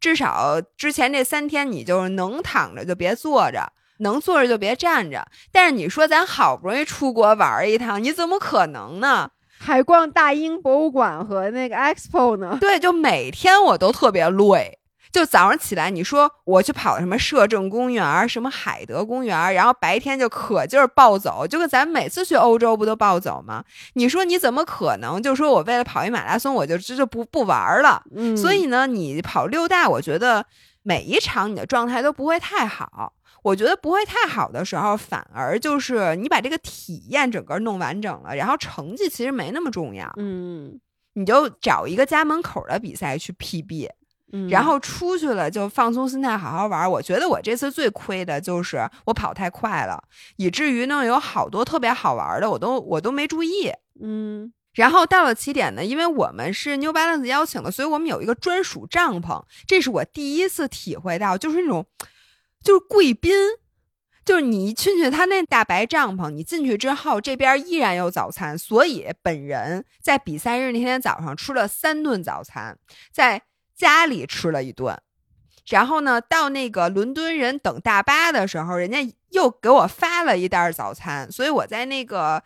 至少之前这三天你就是能躺着就别坐着，能坐着就别站着。但是你说咱好不容易出国玩一趟，你怎么可能呢？还逛大英博物馆和那个 Expo 呢？对，就每天我都特别累。就早上起来，你说我去跑什么摄政公园，什么海德公园，然后白天就可劲儿暴走，就跟咱每次去欧洲不都暴走吗？你说你怎么可能就说我为了跑一马拉松，我就这就不不玩了？嗯，所以呢，你跑六大，我觉得每一场你的状态都不会太好。我觉得不会太好的时候，反而就是你把这个体验整个弄完整了，然后成绩其实没那么重要。嗯，你就找一个家门口的比赛去 PB。然后出去了就放松心态，好好玩。我觉得我这次最亏的就是我跑太快了，以至于呢有好多特别好玩的我都我都没注意。嗯，然后到了起点呢，因为我们是 New Balance 邀请的，所以我们有一个专属帐篷。这是我第一次体会到，就是那种就是贵宾，就是你一进去他那大白帐篷，你进去之后这边依然有早餐，所以本人在比赛日那天早上吃了三顿早餐，在。家里吃了一顿，然后呢，到那个伦敦人等大巴的时候，人家又给我发了一袋早餐，所以我在那个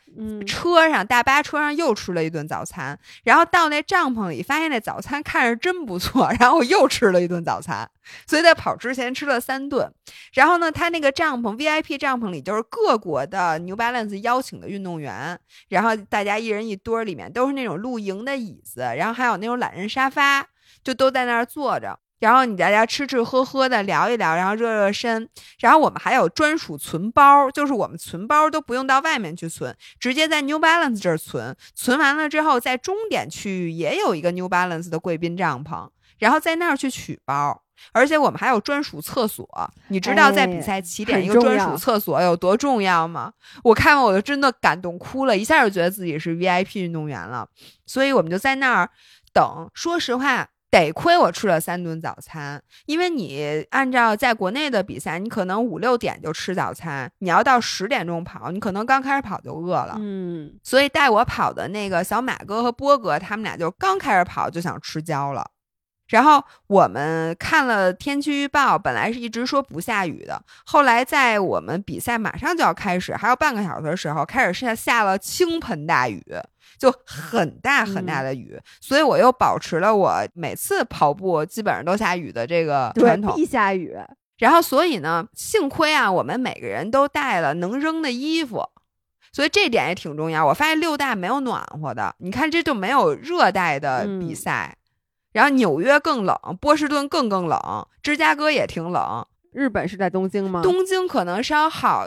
车上，大巴车上又吃了一顿早餐。然后到那帐篷里，发现那早餐看着真不错，然后我又吃了一顿早餐。所以在跑之前吃了三顿。然后呢，他那个帐篷 VIP 帐篷里就是各国的 New Balance 邀请的运动员，然后大家一人一堆儿，里面都是那种露营的椅子，然后还有那种懒人沙发。就都在那儿坐着，然后你大家吃吃喝喝的聊一聊，然后热热身，然后我们还有专属存包，就是我们存包都不用到外面去存，直接在 New Balance 这儿存，存完了之后，在终点区域也有一个 New Balance 的贵宾帐篷，然后在那儿去取包，而且我们还有专属厕所，你知道在比赛起点一个专属厕所有多重要吗？我看完我就真的感动哭了，一下就觉得自己是 VIP 运动员了，所以我们就在那儿等，说实话。得亏我吃了三顿早餐，因为你按照在国内的比赛，你可能五六点就吃早餐，你要到十点钟跑，你可能刚开始跑就饿了。嗯，所以带我跑的那个小马哥和波哥，他们俩就刚开始跑就想吃焦了。然后我们看了天气预报，本来是一直说不下雨的，后来在我们比赛马上就要开始，还有半个小时的时候，开始下下了倾盆大雨，就很大很大的雨，所以我又保持了我每次跑步基本上都下雨的这个传统，必下雨。然后所以呢，幸亏啊，我们每个人都带了能扔的衣服，所以这点也挺重要。我发现六大没有暖和的，你看这就没有热带的比赛。然后纽约更冷，波士顿更更冷，芝加哥也挺冷。日本是在东京吗？东京可能稍好。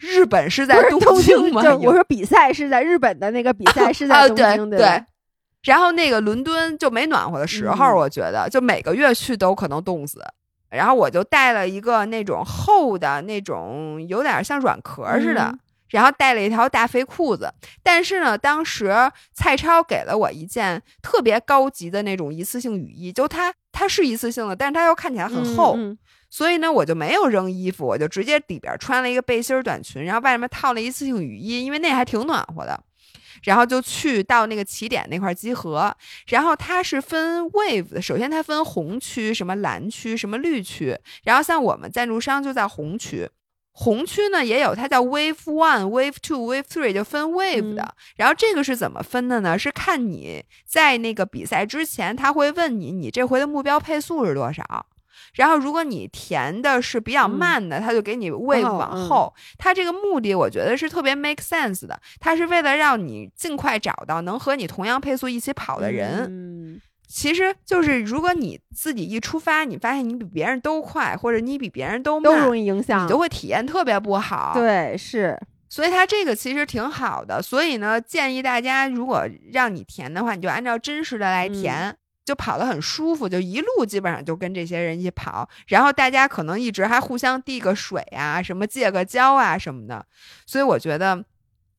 日本是在东京吗？我说比赛是在日本的那个比 赛是在东京对对。然后那个伦敦就没暖和的时候，我觉得就每个月去都可能冻死。然后我就带了一个那种厚的那种，有点像软壳似的。然后带了一条大肥裤子，但是呢，当时蔡超给了我一件特别高级的那种一次性雨衣，就它它是一次性的，但是它又看起来很厚，所以呢，我就没有扔衣服，我就直接里边穿了一个背心短裙，然后外面套了一次性雨衣，因为那还挺暖和的，然后就去到那个起点那块集合，然后它是分 wave 的，首先它分红区、什么蓝区、什么绿区，然后像我们赞助商就在红区。红区呢也有，它叫 Wave One、Wave Two、Wave Three，就分 Wave 的。然后这个是怎么分的呢？是看你在那个比赛之前，他会问你，你这回的目标配速是多少。然后如果你填的是比较慢的，他就给你 Wave 往后。他这个目的我觉得是特别 make sense 的，他是为了让你尽快找到能和你同样配速一起跑的人。其实就是，如果你自己一出发，你发现你比别人都快，或者你比别人都都容易影响，你就会体验特别不好。对，是，所以它这个其实挺好的。所以呢，建议大家，如果让你填的话，你就按照真实的来填，就跑得很舒服，就一路基本上就跟这些人一起跑，然后大家可能一直还互相递个水啊，什么借个胶啊什么的。所以我觉得。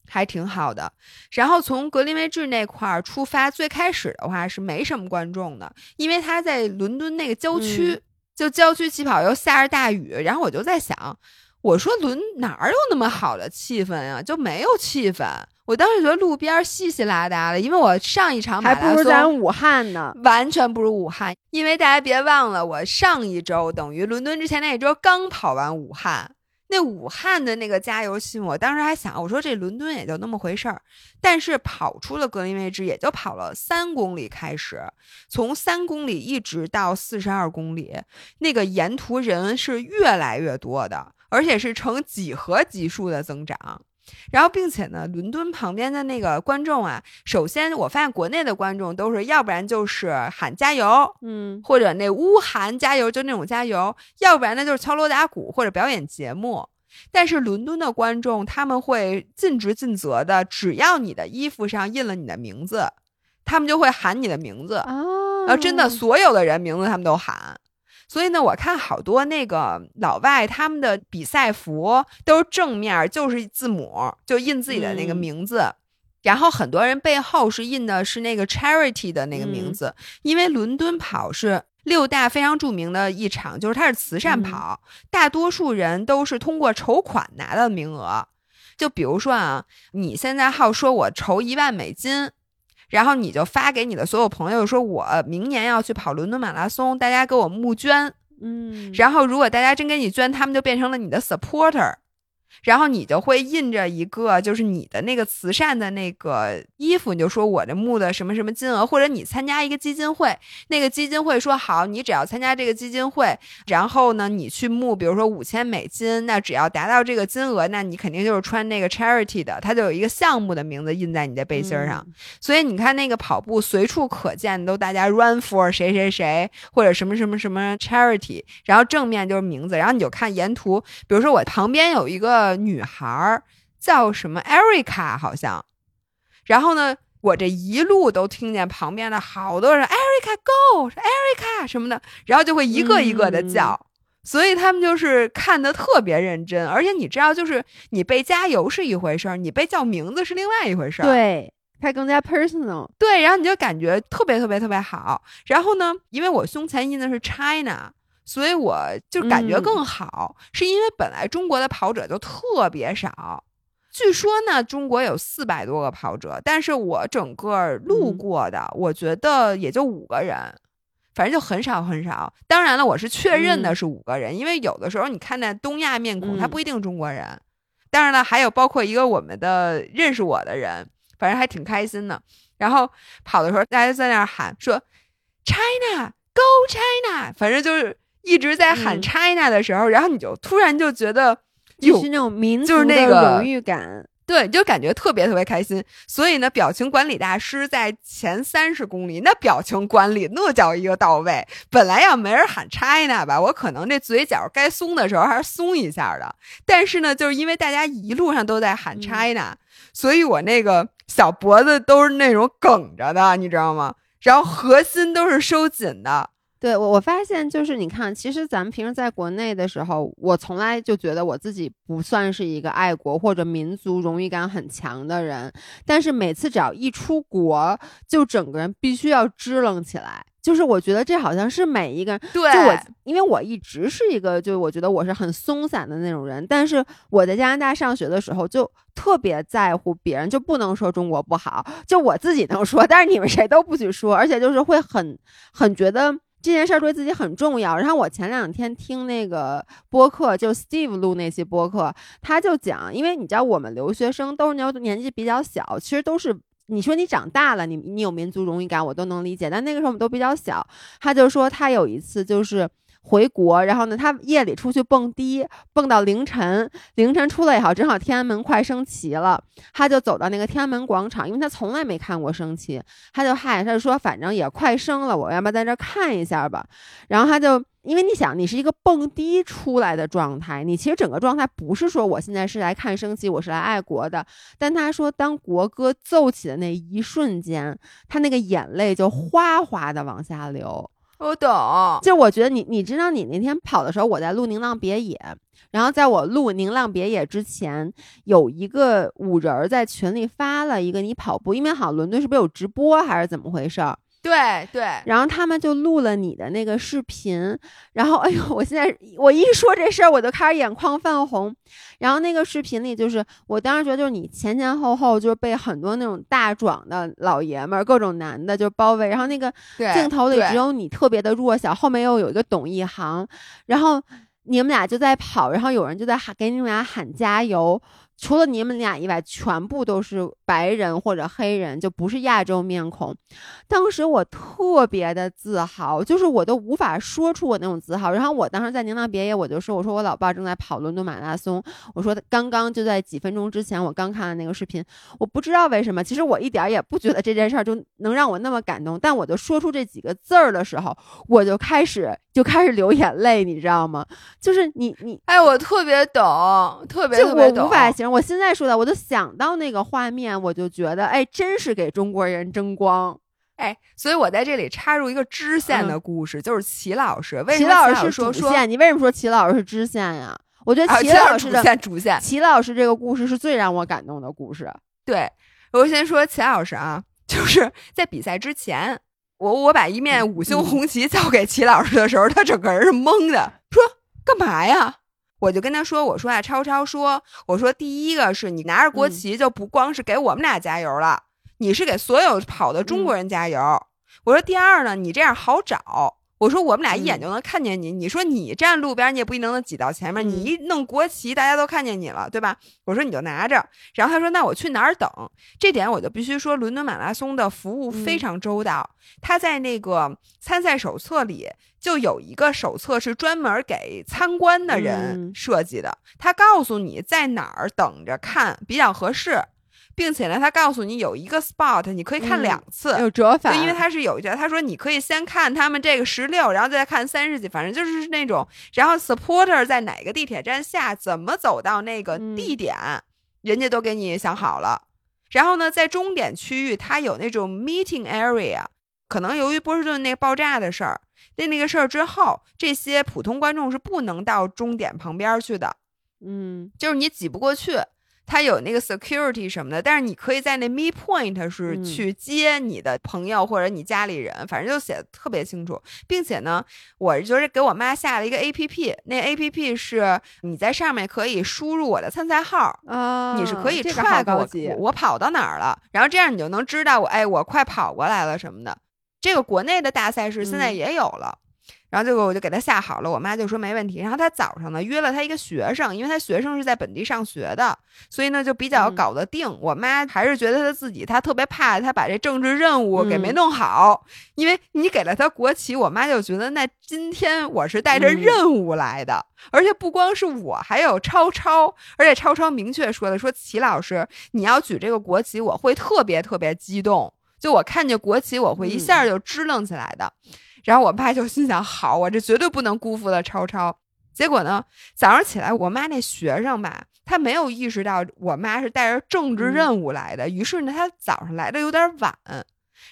还挺好的，然后从格林威治那块儿出发，最开始的话是没什么观众的，因为他在伦敦那个郊区，就郊区起跑又下着大雨，然后我就在想，我说伦哪儿有那么好的气氛呀？就没有气氛。我当时觉得路边稀稀拉拉的，因为我上一场还不如咱武汉呢，完全不如武汉。因为大家别忘了，我上一周等于伦敦之前那一周刚跑完武汉。那武汉的那个加油器，我当时还想，我说这伦敦也就那么回事儿，但是跑出了格林威治，也就跑了三公里，开始从三公里一直到四十二公里，那个沿途人是越来越多的，而且是呈几何级数的增长。然后，并且呢，伦敦旁边的那个观众啊，首先我发现国内的观众都是要不然就是喊加油，嗯，或者那呜喊加油，就那种加油；要不然呢就是敲锣打鼓或者表演节目。但是伦敦的观众他们会尽职尽责的，只要你的衣服上印了你的名字，他们就会喊你的名字啊，然后真的所有的人名字他们都喊。所以呢，我看好多那个老外他们的比赛服都是正面就是字母，就印自己的那个名字，然后很多人背后是印的是那个 charity 的那个名字，因为伦敦跑是六大非常著名的一场，就是它是慈善跑，大多数人都是通过筹款拿到名额。就比如说啊，你现在好说我筹一万美金。然后你就发给你的所有朋友说，我明年要去跑伦敦马拉松，大家给我募捐。嗯，然后如果大家真给你捐，他们就变成了你的 supporter。然后你就会印着一个，就是你的那个慈善的那个衣服，你就说我这募的什么什么金额，或者你参加一个基金会，那个基金会说好，你只要参加这个基金会，然后呢，你去募，比如说五千美金，那只要达到这个金额，那你肯定就是穿那个 charity 的，它就有一个项目的名字印在你的背心上。所以你看那个跑步随处可见都大家 run for 谁谁谁或者什么什么什么 charity，然后正面就是名字，然后你就看沿途，比如说我旁边有一个。女孩儿叫什么？Erica 好像。然后呢，我这一路都听见旁边的好多人，Erica Go，Erica 什么的，然后就会一个一个的叫。所以他们就是看的特别认真，而且你知道，就是你被加油是一回事儿，你被叫名字是另外一回事儿。对，它更加 personal。对，然后你就感觉特别特别特别好。然后呢，因为我胸前印的是 China。所以我就感觉更好，是因为本来中国的跑者就特别少，据说呢，中国有四百多个跑者，但是我整个路过的，我觉得也就五个人。反正就很少很少。当然了，我是确认的嗯是五个人，因为有的时候你看见东亚面孔，他嗯不一定中国人。当然了，还有包括一个我们的认识我的人，反正还挺开心的。然后跑的时候，大家在那儿喊说 “China Go China”，反正就是一直在喊嗯 China 的时候，然后你就突然就觉得有就是那种民就是族的那个荣誉感。对，就感觉特别特别开心。所以呢，表情管理大师在前三十公里，那表情管理那叫一个到位。本来要没人喊 China 吧，我可能这嘴角该松的时候还是松一下的。但是呢，就是因为大家一路上都在喊嗯 China，、所以我那个小脖子都是那种梗着的，你知道吗？然后核心都是收紧的。对我，我发现就是你看，其实咱们平时在国内的时候，我从来就觉得我自己不算是一个爱国或者民族荣誉感很强的人，但是每次只要一出国，就整个人必须要支棱起来。就是我觉得这好像是每一个人，对，就我，因为我一直是一个，就我觉得我是很松散的那种人，但是我在加拿大上学的时候就特别在乎别人，就不能说中国不好，就我自己能说，但是你们谁都不许说，而且就是会很很觉得。这件事儿对自己很重要。然后我前两天听那个播客，就 Steve 录那期播客，他就讲，因为你知道我们留学生都是年纪比较小，其实都是你说你长大了，你你有民族荣誉感，我都能理解。但那个时候我们都比较小，他就说他有一次就是回国，然后呢，他夜里出去蹦迪，蹦到凌晨，凌晨出来以后，正好天安门快升旗了，他就走到那个天安门广场，因为他从来没看过升旗，他就嗨，他就说反正也快升了，我要不要在这看一下吧？然后他就。因为你想，你是一个蹦迪出来的状态，你其实整个状态不是说我现在是来看升旗，我是来爱国的。但他说，当国歌奏起的那一瞬间，他那个眼泪就哗哗的往下流。我懂。就我觉得你，你知道你那天跑的时候，我在录《宁浪别野》，然后在我录《宁浪别野》之前，有一个五人儿在群里发了一个你跑步，因为好像伦敦是不是有直播还是怎么回事儿？对对，然后他们就录了你的那个视频，然后哎呦，我现在我一说这事儿，我就开始眼眶泛红。然后那个视频里，就是我当时觉得，就是你前前后后就是被很多那种大壮的老爷们儿、各种男的就包围，然后那个镜头里只有你特别的弱小，后面又有一个董一航，然后你们俩就在跑，然后有人就在喊给你们俩喊加油。除了你们俩以外，全部都是白人或者黑人，就不是亚洲面孔。当时我特别的自豪，就是我都无法说出我那种自豪。然后我当时在宁浪别野，我就说：“我说我老伴正在跑伦敦马拉松，我说刚刚就在几分钟之前，我刚看了那个视频。我不知道为什么，其实我一点儿也不觉得这件事儿就能让我那么感动。但我就说出这几个字儿的时候，我就开始就开始流眼泪，你知道吗？就是你你哎，我特别懂，特别特别懂。无法形容，我现在说的，我就想到那个画面，我就觉得，哎，真是给中国人争光。哎，所以我在这里插入一个支线的故事，就是齐老师。为什嗯齐么老师是齐说说主线，你为什么说齐老师是支线呀？我觉得啊，齐齐老师的线主线。齐老师这个故事是最让我感动的故事。对，我先说齐老师啊，就是在比赛之前，我我把一面五星嗯红旗交给齐老师的时候，他整个人是懵的，说干嘛呀？我就跟他说：“我说啊，超超说，我说第一个是你拿着国嗯旗，就不光是给我们俩加油了，你是给所有跑的中国人加油。我说第二呢，你这样好找。我说我们俩一眼嗯就能看见你。你说你站路边，你也不一定能挤到前面。嗯你一弄国旗，大家都看见你了，对吧？我说你就拿着。然后他说那我去哪儿等？这点我就必须说，伦敦马拉松的服务非嗯常周到。他在那个参赛手册里就有一个手册是专门给参观的人嗯设计的，他告诉你在哪儿等着看比较合适，并且呢，他告诉你有一个 spot 你可以看嗯两次。有折返，对，因为他是有一个，他说你可以先看他们这个十六，然后再看三十几，反正就是那种，然后 supporter 在哪个地铁站下，怎么走到那个嗯地点，人家都给你想好了。然后呢，在终点区域，它有那种 meeting area，可能由于波士顿那个爆炸的事儿，那那个事儿之后，这些普通观众是不能到终点旁边去的，嗯就是你挤不过去。它有那个 security 什么的，但是你可以在那 meet point 是嗯去接你的朋友或者你家里人，反正就写的特别清楚，并且呢，我就是给我妈下了一个 A P P，那 A P P 是你在上面可以输入我的参赛号，啊，你是可以这个好 track 我高级我我跑到哪儿了，然后这样你就能知道我哎我快跑过来了什么的。这个国内的大赛事现在也有了。然后结果我就给他下好了，我妈就说没问题。然后他早上呢约了他一个学生，因为他学生是在本地上学的，所以呢就比较搞得定。我妈还是觉得他自己，他特别怕他把这政治任务给没弄好，因为你给了他国旗，我妈就觉得那今天我是带着任务来的，而且不光是我，还有超超，而且超超明确说的，说齐老师你要举这个国旗，我会特别特别激动，就我看见国旗，我会一下就支棱起来的。然后我爸就心想：好，我这绝对不能辜负了超超。结果呢，早上起来，我妈那学生吧，他没有意识到我妈是带着政治任务来的，于是呢，他早上来的有点晚。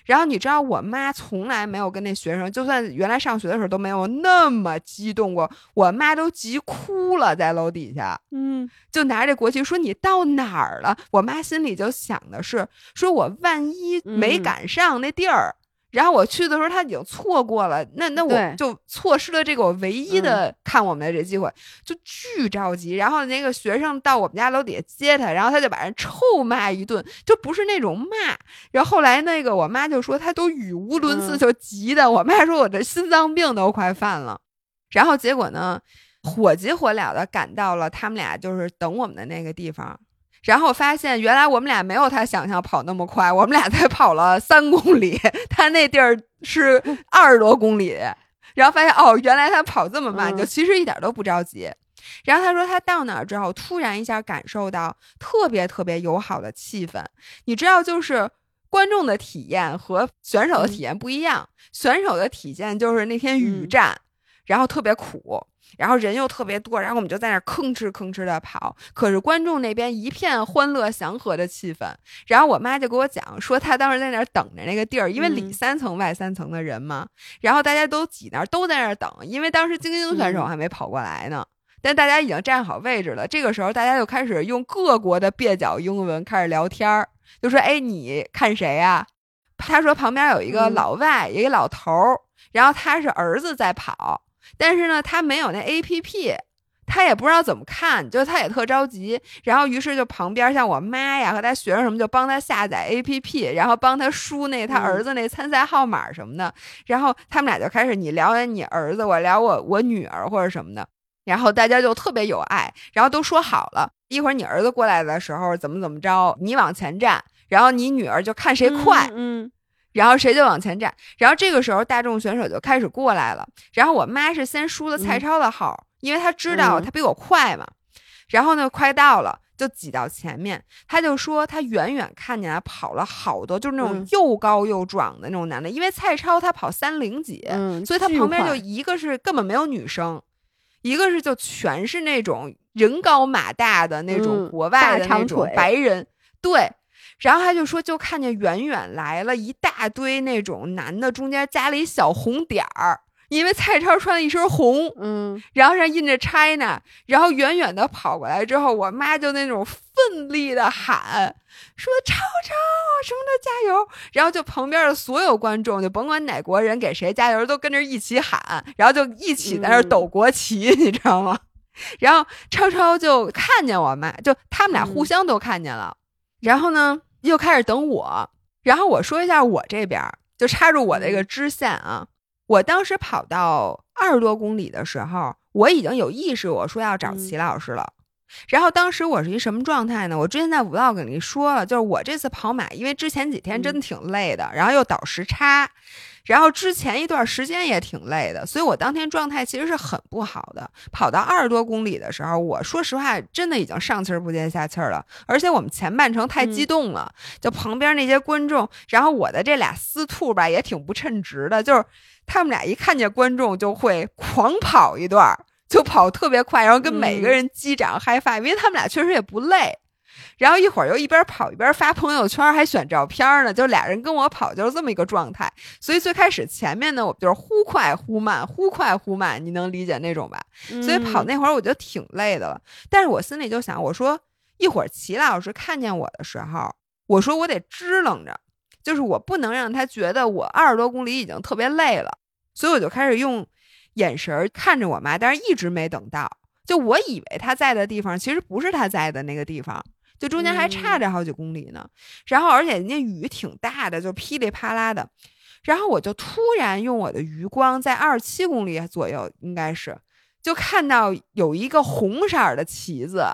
然后你知道，我妈从来没有跟那学生，就算原来上学的时候都没有那么激动过。我妈都急哭了，在楼底下，嗯，就拿着国旗说：“你到哪儿了？”我妈心里就想的是：说我万一没赶上那地儿。然后我去的时候，他已经错过了，那那我就错失了这个我唯一的看我们的这机会，就巨着急。然后那个学生到我们家楼底下接他，然后他就把人臭骂一顿，就不是那种骂。然后后来那个我妈就说他都语无伦次，就急的。我妈说我这心脏病都快犯了。然后结果呢，火急火燎的赶到了他们俩就是等我们的那个地方。然后发现，原来我们俩没有他想象跑那么快，我们俩才跑了三公里，他那地儿是二十多公里。然后发现，哦，原来他跑这么慢，就其实一点都不着急。然后他说，他到哪儿之后，突然一下感受到特别特别友好的气氛。你知道，就是观众的体验和选手的体验不一样。选手的体验就是那天雨战，然后特别苦。然后人又特别多，然后我们就在那吭哧吭哧的跑。可是观众那边一片欢乐祥和的气氛。然后我妈就给我讲说，她当时在那儿等着那个地儿，因为里三层外三层的人嘛。然后大家都挤那儿，都在那儿等，因为当时精英选手还没跑过来呢。但大家已经站好位置了。这个时候，大家就开始用各国的蹩脚英文开始聊天儿，就说：“哎，你看谁呀？”他说旁边有一个老外，一个老头儿，然后他是儿子在跑。但是呢，他没有那 A P P，他也不知道怎么看，就他也特着急。然后于是就旁边像我妈呀和他学生什么，就帮他下载 A P P，然后帮他输那他儿子那参赛号码什么的。然后他们俩就开始你聊你儿子，我聊我我女儿或者什么的。然后大家就特别有爱，然后都说好了，一会儿你儿子过来的时候怎么怎么着，你往前站，然后你女儿就看谁快。嗯。然后谁就往前站，然后这个时候大众选手就开始过来了。然后我妈是先输了蔡超的号，因为她知道她比我快嘛。然后呢，快到了就挤到前面，他就说他远远看见跑了好多，就是那种又高又壮的那种男的。因为蔡超他跑三零几，所以他旁边就一个是根本没有女生，一个是就全是那种人高马大的那种国外的那种白人，对。然后他就说，就看见远远来了一大堆那种男的，中间加了一小红点儿，因为蔡超穿了一身红，嗯，然后上印着 China，然后远远的跑过来之后，我妈就那种奋力的喊，说超超什么的加油，然后就旁边的所有观众，就甭管哪国人给谁加油，都跟着一起喊，然后就一起在那抖国旗，你知道吗？然后超超就看见我妈，就他们俩互相都看见了，然后呢？又开始等我，然后我说一下我这边就插入我的一个支线啊。我当时跑到二十多公里的时候，我已经有意识，我说要找齐老师了。然后当时我是一什么状态呢？我之前在 vlog 里说了，就是我这次跑马，因为之前几天真的挺累的，然后又倒时差。然后之前一段时间也挺累的，所以我当天状态其实是很不好的。跑到二十多公里的时候，我说实话，真的已经上气儿不接下气儿了。而且我们前半程太激动了，就旁边那些观众，然后我的这俩司兔吧也挺不称职的，就是他们俩一看见观众就会狂跑一段，就跑特别快，然后跟每个人击掌嗨发，因为他们俩确实也不累。然后一会儿又一边跑一边发朋友圈，还选照片呢，就俩人跟我跑就是这么一个状态。所以最开始前面呢，我就是忽快忽慢，忽快忽慢，你能理解那种吧？所以跑那会儿我觉得挺累的了。但是我心里就想，我说一会儿齐老师看见我的时候，我说我得支棱着，就是我不能让他觉得我二十多公里已经特别累了。所以我就开始用眼神看着我妈，但是一直没等到。就我以为他在的地方，其实不是他在的那个地方。就中间还差着好几公里呢，然后而且人家雨挺大的，就噼里啪啦的，然后我就突然用我的余光在二十七公里左右，应该是就看到有一个红色的旗子，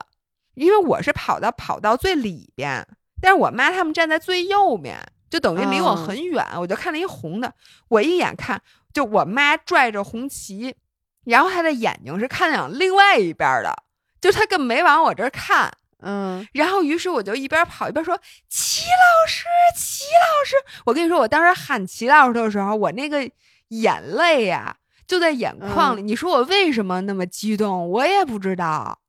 因为我是跑到跑道最里边，但是我妈他们站在最右面，就等于离我很远，我就看了一红的，我一眼看，就我妈拽着红旗，然后她的眼睛是看向另外一边的，就她根本没往我这儿看。嗯，然后于是我就一边跑一边说：“齐老师，齐老师！”我跟你说，我当时喊齐老师的时候，我那个眼泪呀就在眼眶里。你说我为什么那么激动？我也不知道，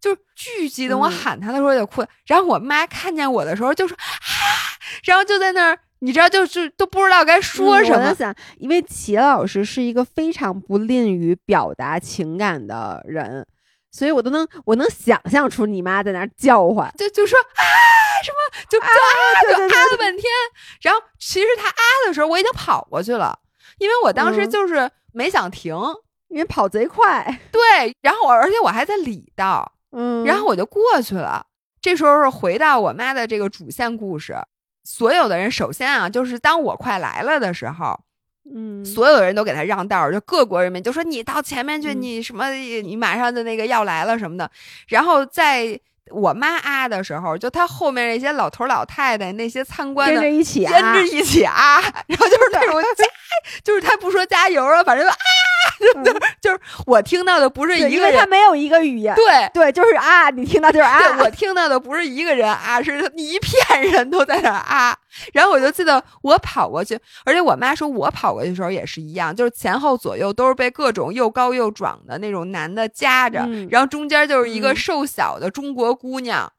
就是巨激动。我喊他的时候就哭。然后我妈看见我的时候就说：“啊！”然后就在那儿，你知道，就是都不知道该说什么。我在想，因为齐老师是一个非常不吝于表达情感的人。所以我都能，我能想象出你妈在那叫唤，就就说啊什么，就啊就啊了半天。然后其实他啊的时候，我已经跑过去了，因为我当时就是没想停，因为跑贼快。对，然后我而且我还在里道，嗯，然后我就过去了。这时候是回到我妈的这个主线故事，所有的人首先啊，就是当我快来了的时候。嗯，所有人都给他让道，就各国人民就说你到前面去，你什么你马上的那个要来了什么的。然后在我妈啊的时候，就他后面那些老头老太太那些参观的跟着一起跟着一起啊，然后就是那种加，就是他不说加油了，反正啊。就 就是我听到的不是一个，因为他没有一个语言。对对，就是啊，你听到就是啊。我听到的不是一个人啊，是一片人都在那啊。然后我就记得我跑过去，而且我妈说我跑过去的时候也是一样，就是前后左右都是被各种又高又壮的那种男的夹着，然后中间就是一个瘦小的中国姑娘，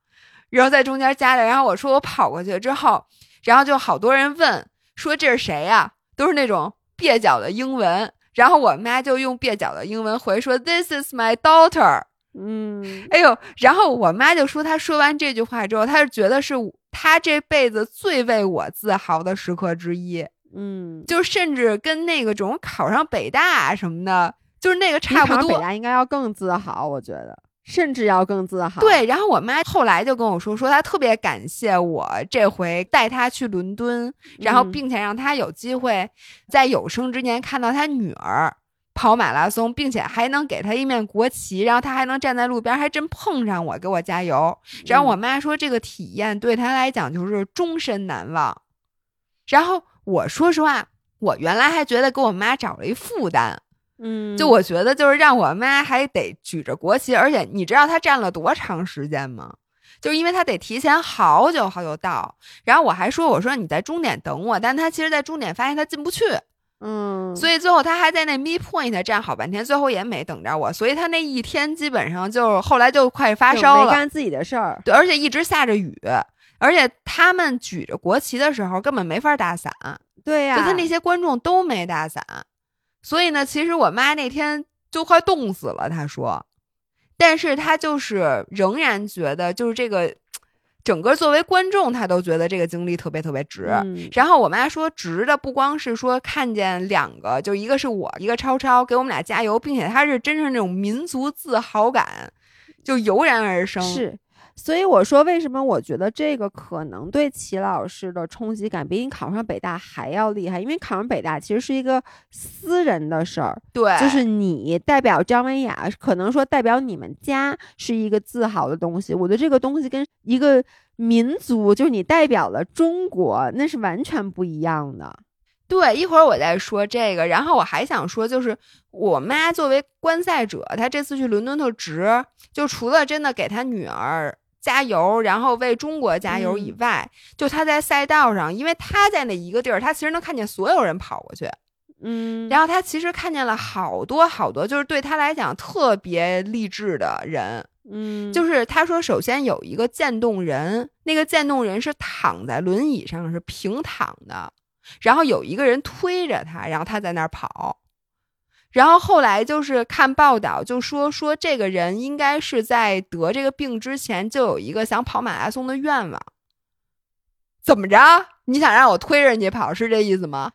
然后在中间夹着。然后我说我跑过去之后，然后就好多人问说这是谁呀？都是那种蹩脚的英文。然后我妈就用蹩脚的英文回说：“This is my daughter。”嗯，哎呦，然后我妈就说，她说完这句话之后，她是觉得是她这辈子最为我自豪的时刻之一。嗯，就甚至跟那个种考上北大什么的，就是那个差不多。北大应该要更自豪，我觉得。甚至要更自豪。对，然后我妈后来就跟我说，说她特别感谢我这回带她去伦敦，然后并且让她有机会在有生之年看到她女儿跑马拉松，并且还能给她一面国旗，然后她还能站在路边，还真碰上我给我加油。然后我妈说，这个体验对她来讲就是终身难忘。然后我说实话，我原来还觉得给我妈找了一负担。嗯，就我觉得，就是让我妈还得举着国旗，而且你知道她站了多长时间吗？就是因为她得提前好久好久到。然后我还说，我说你在终点等我，但她其实，在终点发现她进不去，嗯，所以最后她还在那 Me Point 站好半天，最后也没等着我。所以她那一天基本上就后来就快发烧了，干自己的事儿。对，而且一直下着雨，而且他们举着国旗的时候根本没法打伞。对呀，就他那些观众都没打伞。所以呢，其实我妈那天就快冻死了。她说，但是她就是仍然觉得，就是这个整个作为观众，她都觉得这个经历特别特别值。然后我妈说，值的不光是说看见两个，就一个是我，一个超超给我们俩加油，并且她是真是那种民族自豪感就油然而生。是。所以我说，为什么我觉得这个可能对齐老师的冲击感比你考上北大还要厉害？因为考上北大其实是一个私人的事儿，对，就是你代表张文雅，可能说代表你们家是一个自豪的东西。我觉得这个东西跟一个民族，就是你代表了中国，那是完全不一样的。对，一会儿我再说这个。然后我还想说，就是我妈作为观赛者，她这次去伦敦特值，就除了真的给她女儿。加油，然后为中国加油以外，就他在赛道上，因为他在那一个地儿，他其实能看见所有人跑过去，嗯，然后他其实看见了好多好多，就是对他来讲特别励志的人，嗯，就是他说，首先有一个渐冻人，那个渐冻人是躺在轮椅上，是平躺的，然后有一个人推着他，然后他在那儿跑。然后后来就是看报道，就说说这个人应该是在得这个病之前就有一个想跑马拉松的愿望。怎么着？你想让我推着你跑是这意思吗？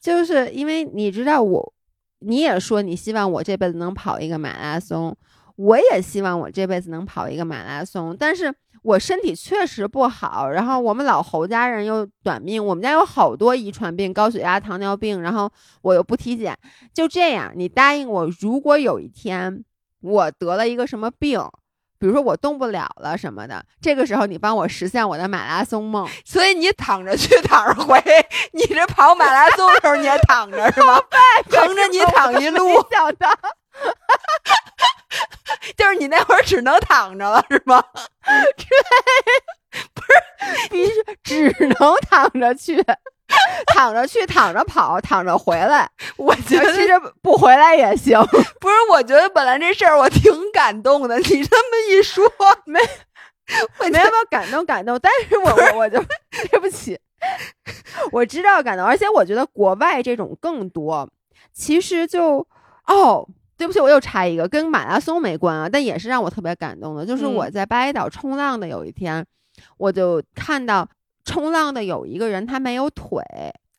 就是因为你知道我，你也说你希望我这辈子能跑一个马拉松，我也希望我这辈子能跑一个马拉松。但是我身体确实不好，然后我们老侯家人又短命，我们家有好多遗传病，高血压、糖尿病，然后我又不体检，就这样，你答应我，如果有一天我得了一个什么病。比如说我动不了了什么的，这个时候你帮我实现我的马拉松梦，所以你躺着去躺着回，你这跑马拉松的时候你也躺着是吗？疼着你躺一路，想的，就是你那会儿只能躺着了是吗？对，不是，必须只能躺着去。躺着去，躺着跑，躺着回来。我觉得其实不回来也行。不是，我觉得本来这事儿我挺感动的。你这么一说，没，我没有感动感动。但是我我我就对不起，我知道感动，而且我觉得国外这种更多。其实就哦，对不起，我又插一个，跟马拉松没关啊，但也是让我特别感动的。就是我在巴厘岛冲浪的有一天，我就看到。冲浪的有一个人，他没有腿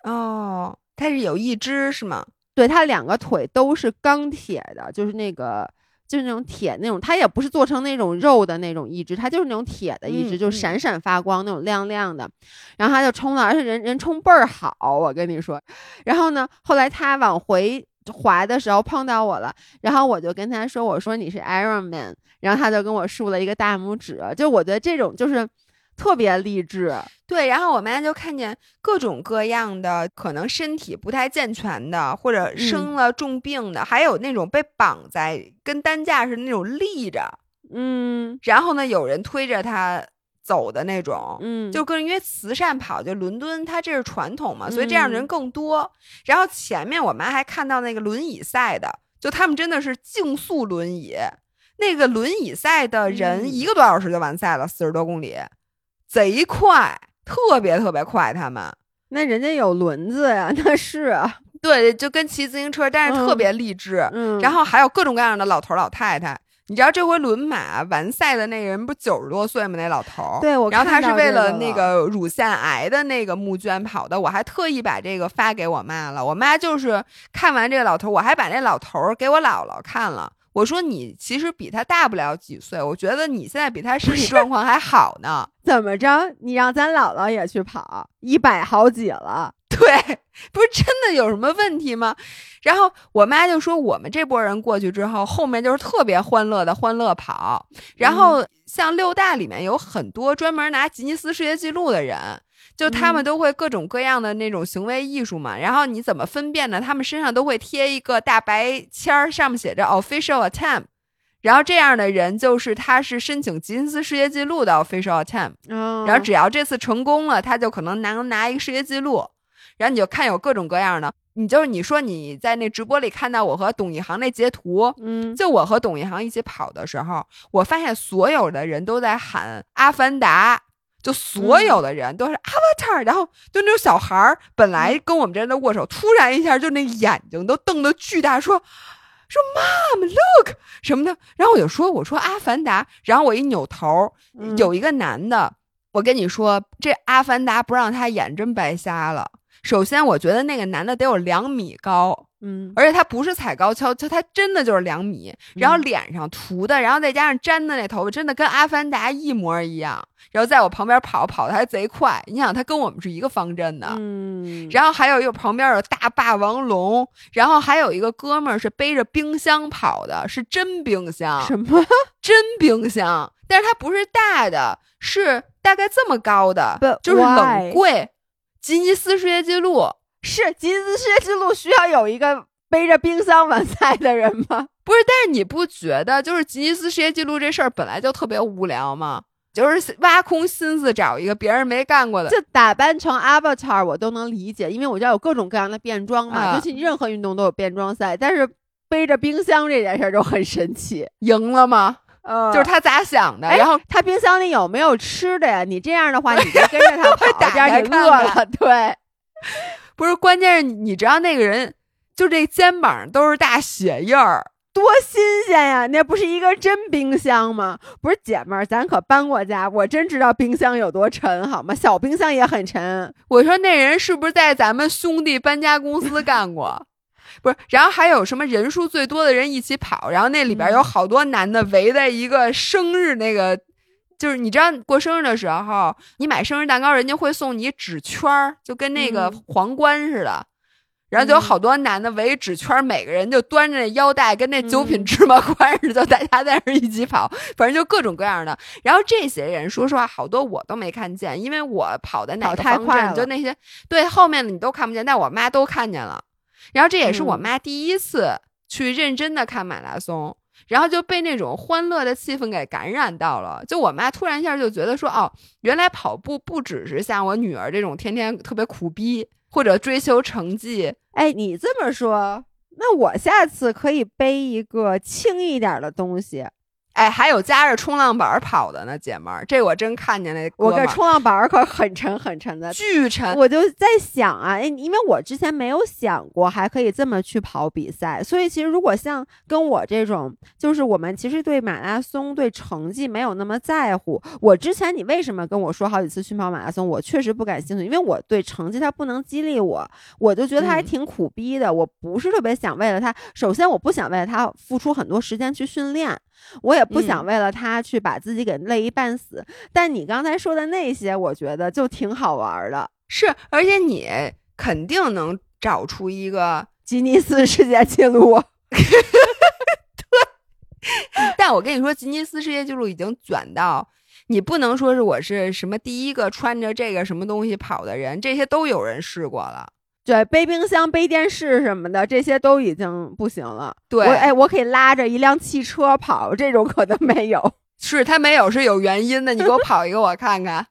哦，他是有一只是吗？对他两个腿都是钢铁的，就是那个就是那种铁那种，他也不是做成那种肉的那种一只，他就是那种铁的一只，就闪闪发光那种亮亮的。然后他就冲浪，而且人人冲倍儿好，我跟你说。然后呢，后来他往回滑的时候碰到我了，然后我就跟他说：“我说你是 Iron Man。”然后他就跟我竖了一个大拇指。就我觉得这种就是。特别励志，对。然后我妈就看见各种各样的可能身体不太健全的，或者生了重病的，还有那种被绑在跟担架似的那种立着，嗯。然后呢，有人推着他走的那种，嗯。就更因为慈善跑，就伦敦，它这是传统嘛，所以这样的人更多。然后前面我妈还看到那个轮椅赛的，就他们真的是竞速轮椅，那个轮椅赛的人一个多小时就完赛了，四十多公里。贼快，特别特别快，他们那人家有轮子呀，那是对，就跟骑自行车，但是特别励志。嗯，然后还有各种各样的老头老太太。你知道这回轮马完赛的那个人不九十多岁吗？那老头对，我然后他是为了那个乳腺癌的那个募捐跑的，我还特意把这个发给我妈了。我妈就是看完这个老头儿，我还把那老头儿给我姥姥看了。我说你其实比他大不了几岁，我觉得你现在比他身体状况还好呢。怎么着？你让咱姥姥也去跑一百好几了？对，不是真的有什么问题吗？然后我妈就说，我们这波人过去之后，后面就是特别欢乐的欢乐跑。然后像六大里面有很多专门拿吉尼斯世界纪录的人。就他们都会各种各样的那种行为艺术嘛，然后你怎么分辨呢？他们身上都会贴一个大白签儿，上面写着 official attempt，然后这样的人就是他是申请吉尼斯世界纪录的 official attempt，然后只要这次成功了，他就可能能拿一个世界纪录。然后你就看有各种各样的，你就是你说你在那直播里看到我和董一航那截图，嗯，就我和董一航一起跑的时候，我发现所有的人都在喊阿凡达。就所有的人都是 Avatar，然后就那种小孩儿，本来跟我们这人在握手，突然一下就那眼睛都瞪得巨大，说说 Mom look 什么的，然后我就说我说阿凡达，然后我一扭头，有一个男的，我跟你说这阿凡达不让他演真白瞎了。首先，我觉得那个男的得有两米高。嗯，而且他不是踩高跷，就他真的就是两米，然后脸上涂的，然后再加上粘的那头发，真的跟阿凡达一模一样。然后在我旁边跑，跑的还贼快。你想，他跟我们是一个方阵的。嗯。然后还有一个旁边有大霸王龙，然后还有一个哥们儿是背着冰箱跑的，是真冰箱。什么？真冰箱？但是它不是大的，是大概这么高的，就是冷柜，吉尼斯世界纪录。是吉尼斯世界纪录需要有一个背着冰箱完赛的人吗？不是，但是你不觉得就是吉尼斯世界纪录这事儿本来就特别无聊吗？就是挖空心思找一个别人没干过的，就打扮成 Avatar，我都能理解，因为我知道有各种各样的变装嘛，尤其你任何运动都有变装赛。但是背着冰箱这件事儿就很神奇，赢了吗？呃，就是他咋想的？然后他冰箱里有没有吃的呀？你这样的话，你就跟着他 跑，这样你饿了，对。不是，关键是你知道那个人，就这肩膀都是大血印儿，多新鲜呀！那不是一个真冰箱吗？不是姐们儿，咱可搬过家，我真知道冰箱有多沉，好吗？小冰箱也很沉。我说那人是不是在咱们兄弟搬家公司干过？不是，然后还有什么人数最多的人一起跑，然后那里边有好多男的围在一个生日那个。就是你知道过生日的时候，你买生日蛋糕，人家会送你纸圈儿，就跟那个皇冠似的。然后就有好多男的围纸圈，每个人就端着那腰带，跟那九品芝麻官似的，就大家在那一起跑，反正就各种各样的。然后这些人，说实话，好多我都没看见，因为我跑的哪个方阵，就那些对后面的你都看不见，但我妈都看见了。然后这也是我妈第一次去认真的看马拉松，然后就被那种欢乐的气氛给感染到了。就我妈突然一下就觉得说，哦，原来跑步不只是像我女儿这种天天特别苦逼。或者追求成绩，哎，你这么说，那我下次可以背一个轻一点的东西。哎，还有夹着冲浪板跑的呢，姐们儿，这我真看见了。我这冲浪板可很沉很沉的，巨沉。我就在想啊，哎，因为我之前没有想过还可以这么去跑比赛，所以其实如果像跟我这种，就是我们其实对马拉松对成绩没有那么在乎。我之前你为什么跟我说好几次去跑马拉松，我确实不感兴趣，因为我对成绩它不能激励我，我就觉得它还挺苦逼的。我不是特别想为了它，首先我不想为了它付出很多时间去训练。我也不想为了他去把自己给累一半死，但你刚才说的那些，我觉得就挺好玩的。是，而且你肯定能找出一个 吉尼斯世界纪录。对，但我跟你说，吉尼斯世界纪录已经卷到，你不能说是我是什么第一个穿着这个什么东西跑的人，这些都有人试过了。对，背冰箱、背电视什么的，这些都已经不行了。对，哎，我可以拉着一辆汽车跑，这种可能没有。是他没有是有原因的，你给我跑一个我看看。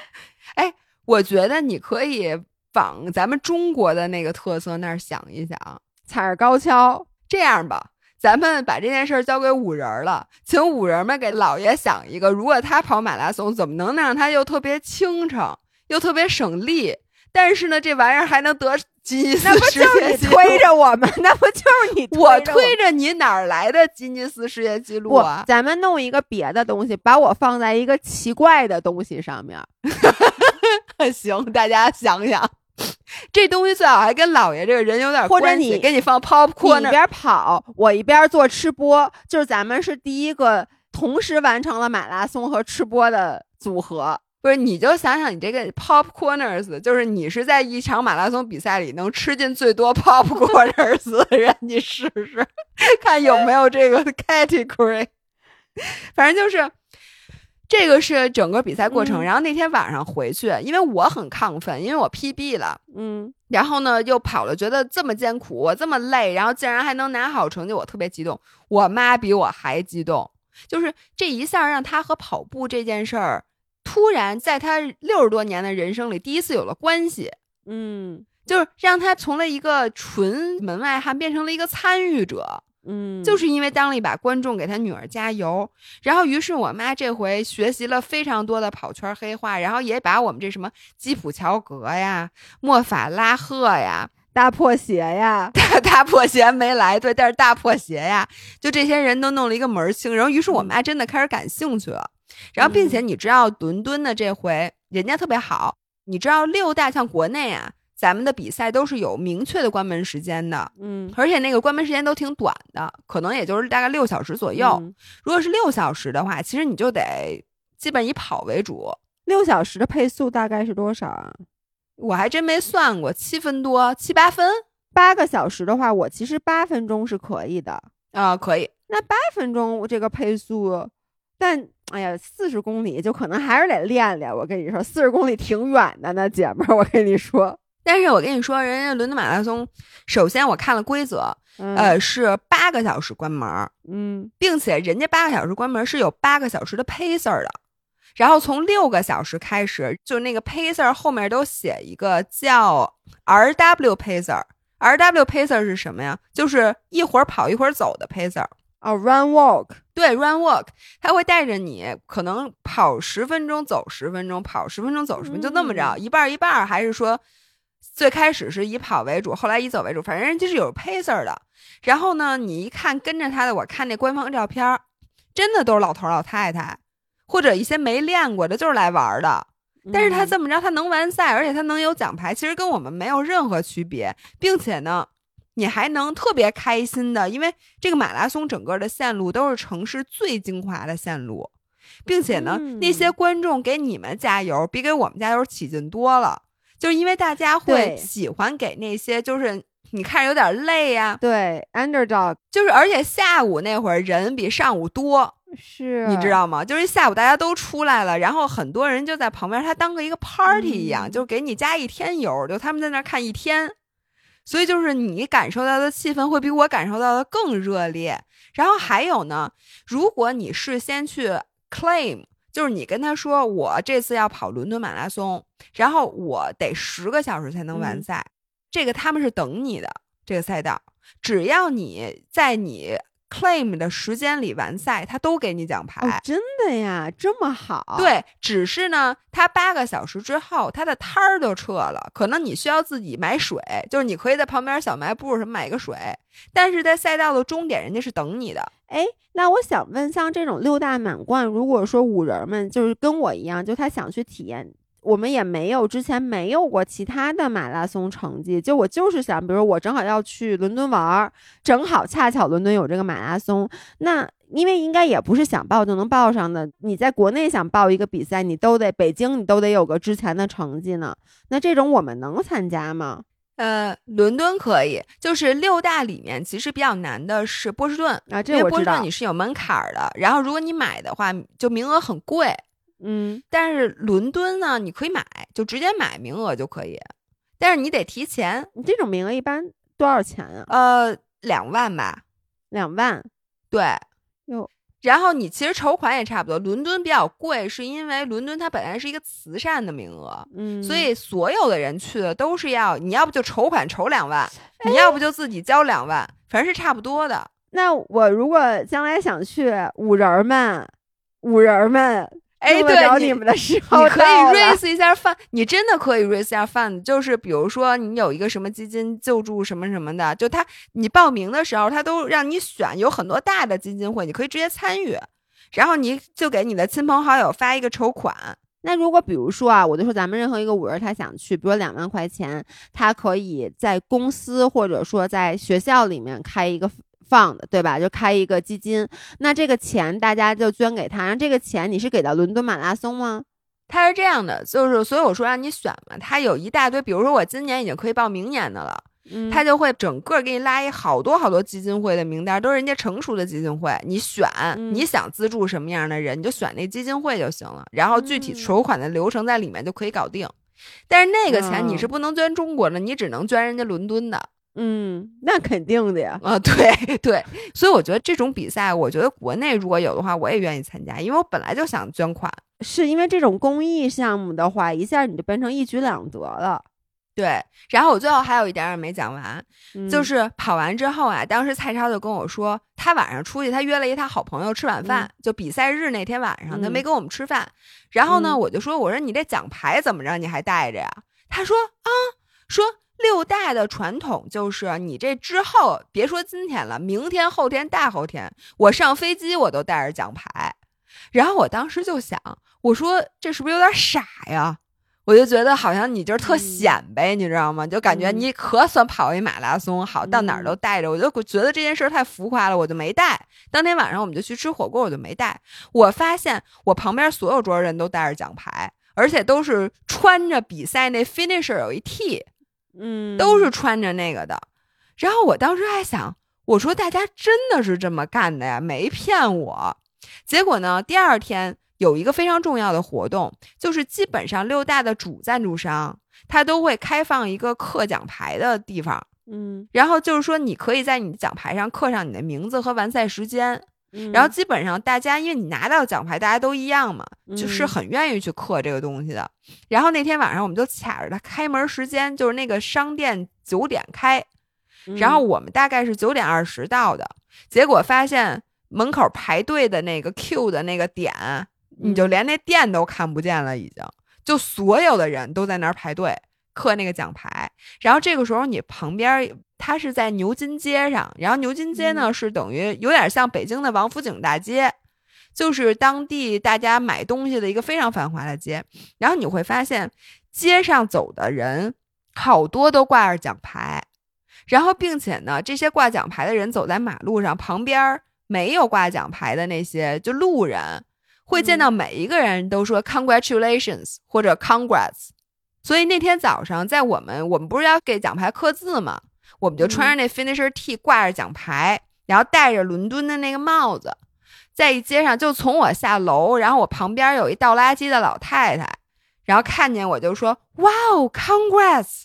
哎，我觉得你可以往咱们中国的那个特色那儿想一想，踩着高跷。这样吧，咱们把这件事儿交给五人了，请五人们给老爷想一个，如果他跑马拉松，怎么能让他又特别轻省，又特别省力？但是呢，这玩意儿还能得吉尼斯世界纪录？推着我们，那不就是你我推着你哪儿来的吉尼斯世界纪录啊？咱们弄一个别的东西，把我放在一个奇怪的东西上面。行，大家想想，这东西最好还跟老爷这个人有点关系。或者你给你放 popcorn，一边跑，我一边做吃播，就是咱们是第一个同时完成了马拉松和吃播的组合。不是，你就想想你这个 popcorners，就是你是在一场马拉松比赛里能吃进最多 popcorners 的人，你试试看有没有这个 category。反正就是这个是整个比赛过程。然后那天晚上回去，因为我很亢奋，因为我 PB 了，嗯，然后呢又跑了，觉得这么艰苦，我这么累，然后竟然还能拿好成绩，我特别激动。我妈比我还激动，就是这一下让她和跑步这件事儿。突然，在他六十多年的人生里，第一次有了关系，嗯，就是让他从了一个纯门外汉变成了一个参与者，嗯，就是因为当了一把观众给他女儿加油，然后于是我妈这回学习了非常多的跑圈黑话，然后也把我们这什么基普乔格呀、莫法拉赫呀、大破鞋呀、大大破鞋没来，对，但是大破鞋呀，就这些人都弄了一个门儿清，然后于是我妈真的开始感兴趣了。然后，并且你知道伦敦的这回人家特别好，你知道六大像国内啊，咱们的比赛都是有明确的关门时间的，嗯，而且那个关门时间都挺短的，可能也就是大概六小时左右。如果是六小时的话，其实你就得基本以跑为主。六小时的配速大概是多少啊？我还真没算过，七分多，七八分。八个小时的话，我其实八分钟是可以的啊，可以。那八分钟这个配速。但哎呀，四十公里就可能还是得练练。我跟你说，四十公里挺远的呢，姐们儿。我跟你说，但是我跟你说，人家伦敦马拉松，首先我看了规则，呃，是八个小时关门，嗯，并且人家八个小时关门是有八个小时的 pacer 的，然后从六个小时开始，就那个 pacer 后面都写一个叫 RW pacer，RW pacer 是什么呀？就是一会儿跑一会儿走的 pacer。哦，run walk，对，run walk，他会带着你，可能跑十分钟，走十分钟，跑十分钟，走十分钟，就那么着，一半一半，还是说最开始是以跑为主，后来以走为主，反正人家是有 pacer 的。然后呢，你一看跟着他的，我看那官方照片，真的都是老头老太太，或者一些没练过的，就是来玩的。但是他这么着，他能完赛，而且他能有奖牌，其实跟我们没有任何区别，并且呢。你还能特别开心的，因为这个马拉松整个的线路都是城市最精华的线路，并且呢，嗯那些观众给你们加油，比给我们加油起劲多了。就是因为大家会喜欢给那些就是你看着有点累呀、对，underdog。就是而且下午那会儿人比上午多，是你知道吗？就是下午大家都出来了，然后很多人就在旁边，他当个一个 party 一样，嗯。就是给你加一天油，就他们在那儿看一天，所以就是你感受到的气氛会比我感受到的更热烈。然后还有呢，如果你事先去 claim，就是你跟他说我这次要跑伦敦马拉松，然后我得十个小时才能完嗯赛，这个他们是等你的这个赛道，只要你在你 claim 的时间里完赛，他都给你奖牌。哦，真的呀，这么好？，对，只是呢，他八个小时之后，他的摊儿就撤了，可能你需要自己买水，就是你可以在旁边小卖部什么买个水，但是在赛道的终点，人家是等你的。哎，那我想问，像这种六大满贯，如果说五人儿们就是跟我一样，就他想去体验。我们也没有之前没有过其他的马拉松成绩，就我就是想，比如我正好要去伦敦玩儿，正好恰巧伦敦有这个马拉松，那因为应该也不是想报就能报上的，你在国内想报一个比赛，你都得北京你都得有个之前的成绩呢。那这种我们能参加吗？呃，伦敦可以，就是六大里面其实比较难的是波士顿，啊，因这我知道为波士顿你。是有门槛儿的，然后如果你买的话，就名额很贵。嗯，但是伦敦呢，你可以买，就直接买名额就可以，但是你得提前，你这种名额一般多少钱啊？呃，两万吧，两万。对。哟，然后你其实筹款也差不多，伦敦比较贵，是因为伦敦它本来是一个慈善的名额，嗯，所以所有的人去的都是要，你要不就筹款筹两万，哎你要不就自己交两万，反正是差不多的。那我如果将来想去五人儿们，五人儿们，哎，对，你们的时候你可以 raise 一下 fund，你真的可以 raise 一下 fund，就是比如说你有一个什么基金救助什么什么的，就他你报名的时候，他都让你选，有很多大的基金会，你可以直接参与，然后你就给你的亲朋好友发一个筹款。那如果比如说啊，我就说咱们任何一个五人他想去，比如说两万块钱，他可以在公司或者说在学校里面开一个 fund，对吧？就开一个基金，那这个钱大家就捐给他，然后这个钱你是给到伦敦马拉松吗？他是这样的，就是所以我说让你选嘛，他有一大堆，比如说我今年已经可以报明年的了，嗯，它就会整个给你拉一好多好多基金会的名单，都是人家成熟的基金会，你选、嗯你想资助什么样的人，你就选那基金会就行了，然后具体嗯筹款的流程在里面就可以搞定。但是那个钱你是哦不能捐中国的，你只能捐人家伦敦的嗯，那肯定的呀。啊、对对，所以我觉得这种比赛，我觉得国内如果有的话，我也愿意参加，因为我本来就想捐款。是因为这种公益项目的话，一下你就变成一举两得了。对，然后我最后还有一点儿没讲完，嗯就是跑完之后啊，当时蔡超就跟我说，他晚上出去，他约了一他好朋友吃晚饭，就比赛日那天晚上，他嗯没跟我们吃饭。然后呢，嗯我就说，我说你这奖牌怎么着，你还带着呀？他说啊，说六大的传统就是你这之后，别说今天了，明天、后天、大后天，我上飞机我都带着奖牌。然后我当时就想，我说这是不是有点傻呀？我就觉得好像你就是特嗯显摆，你知道吗？就感觉嗯你可算跑一马拉松，好到哪儿都带着。我就觉得这件事太浮夸了，我就没带。当天晚上我们就去吃火锅，我就没带。我发现我旁边所有桌人都带着奖牌，而且都是穿着比赛那 finisher 有一 T，嗯，都是穿着那个的。然后我当时还想，我说大家真的是这么干的呀，没骗我。结果呢，第二天有一个非常重要的活动，就是基本上六大的主赞助商他都会开放一个刻奖牌的地方，嗯，然后就是说你可以在你的奖牌上刻上你的名字和完赛时间。嗯，然后基本上大家因为你拿到奖牌，大家都一样嘛，就是嗯很愿意去刻这个东西的。然后那天晚上我们就卡着它开门时间，就是那个商店九点开，嗯然后我们大概是九点二十到的，结果发现门口排队的那个 Q 的那个点，你就嗯连那店都看不见了，已经就所有的人都在那儿排队刻那个奖牌。然后这个时候你旁边它是在牛津街上，然后牛津街呢、嗯是等于有点像北京的王府井大街。就是当地大家买东西的一个非常繁华的街，然后你会发现街上走的人好多都挂着奖牌，然后并且呢，这些挂奖牌的人走在马路上，旁边儿没有挂奖牌的那些就路人会见到每一个人都说 congratulations 或者 congrats。所以那天早上，在我们我们不是要给奖牌刻字吗？我们就穿上那 finisher T，挂着奖牌，然后戴着伦敦的那个帽子，在一街上就从我下楼，然后我旁边有一倒垃圾的老太太，然后看见我就说哇哦，congrats。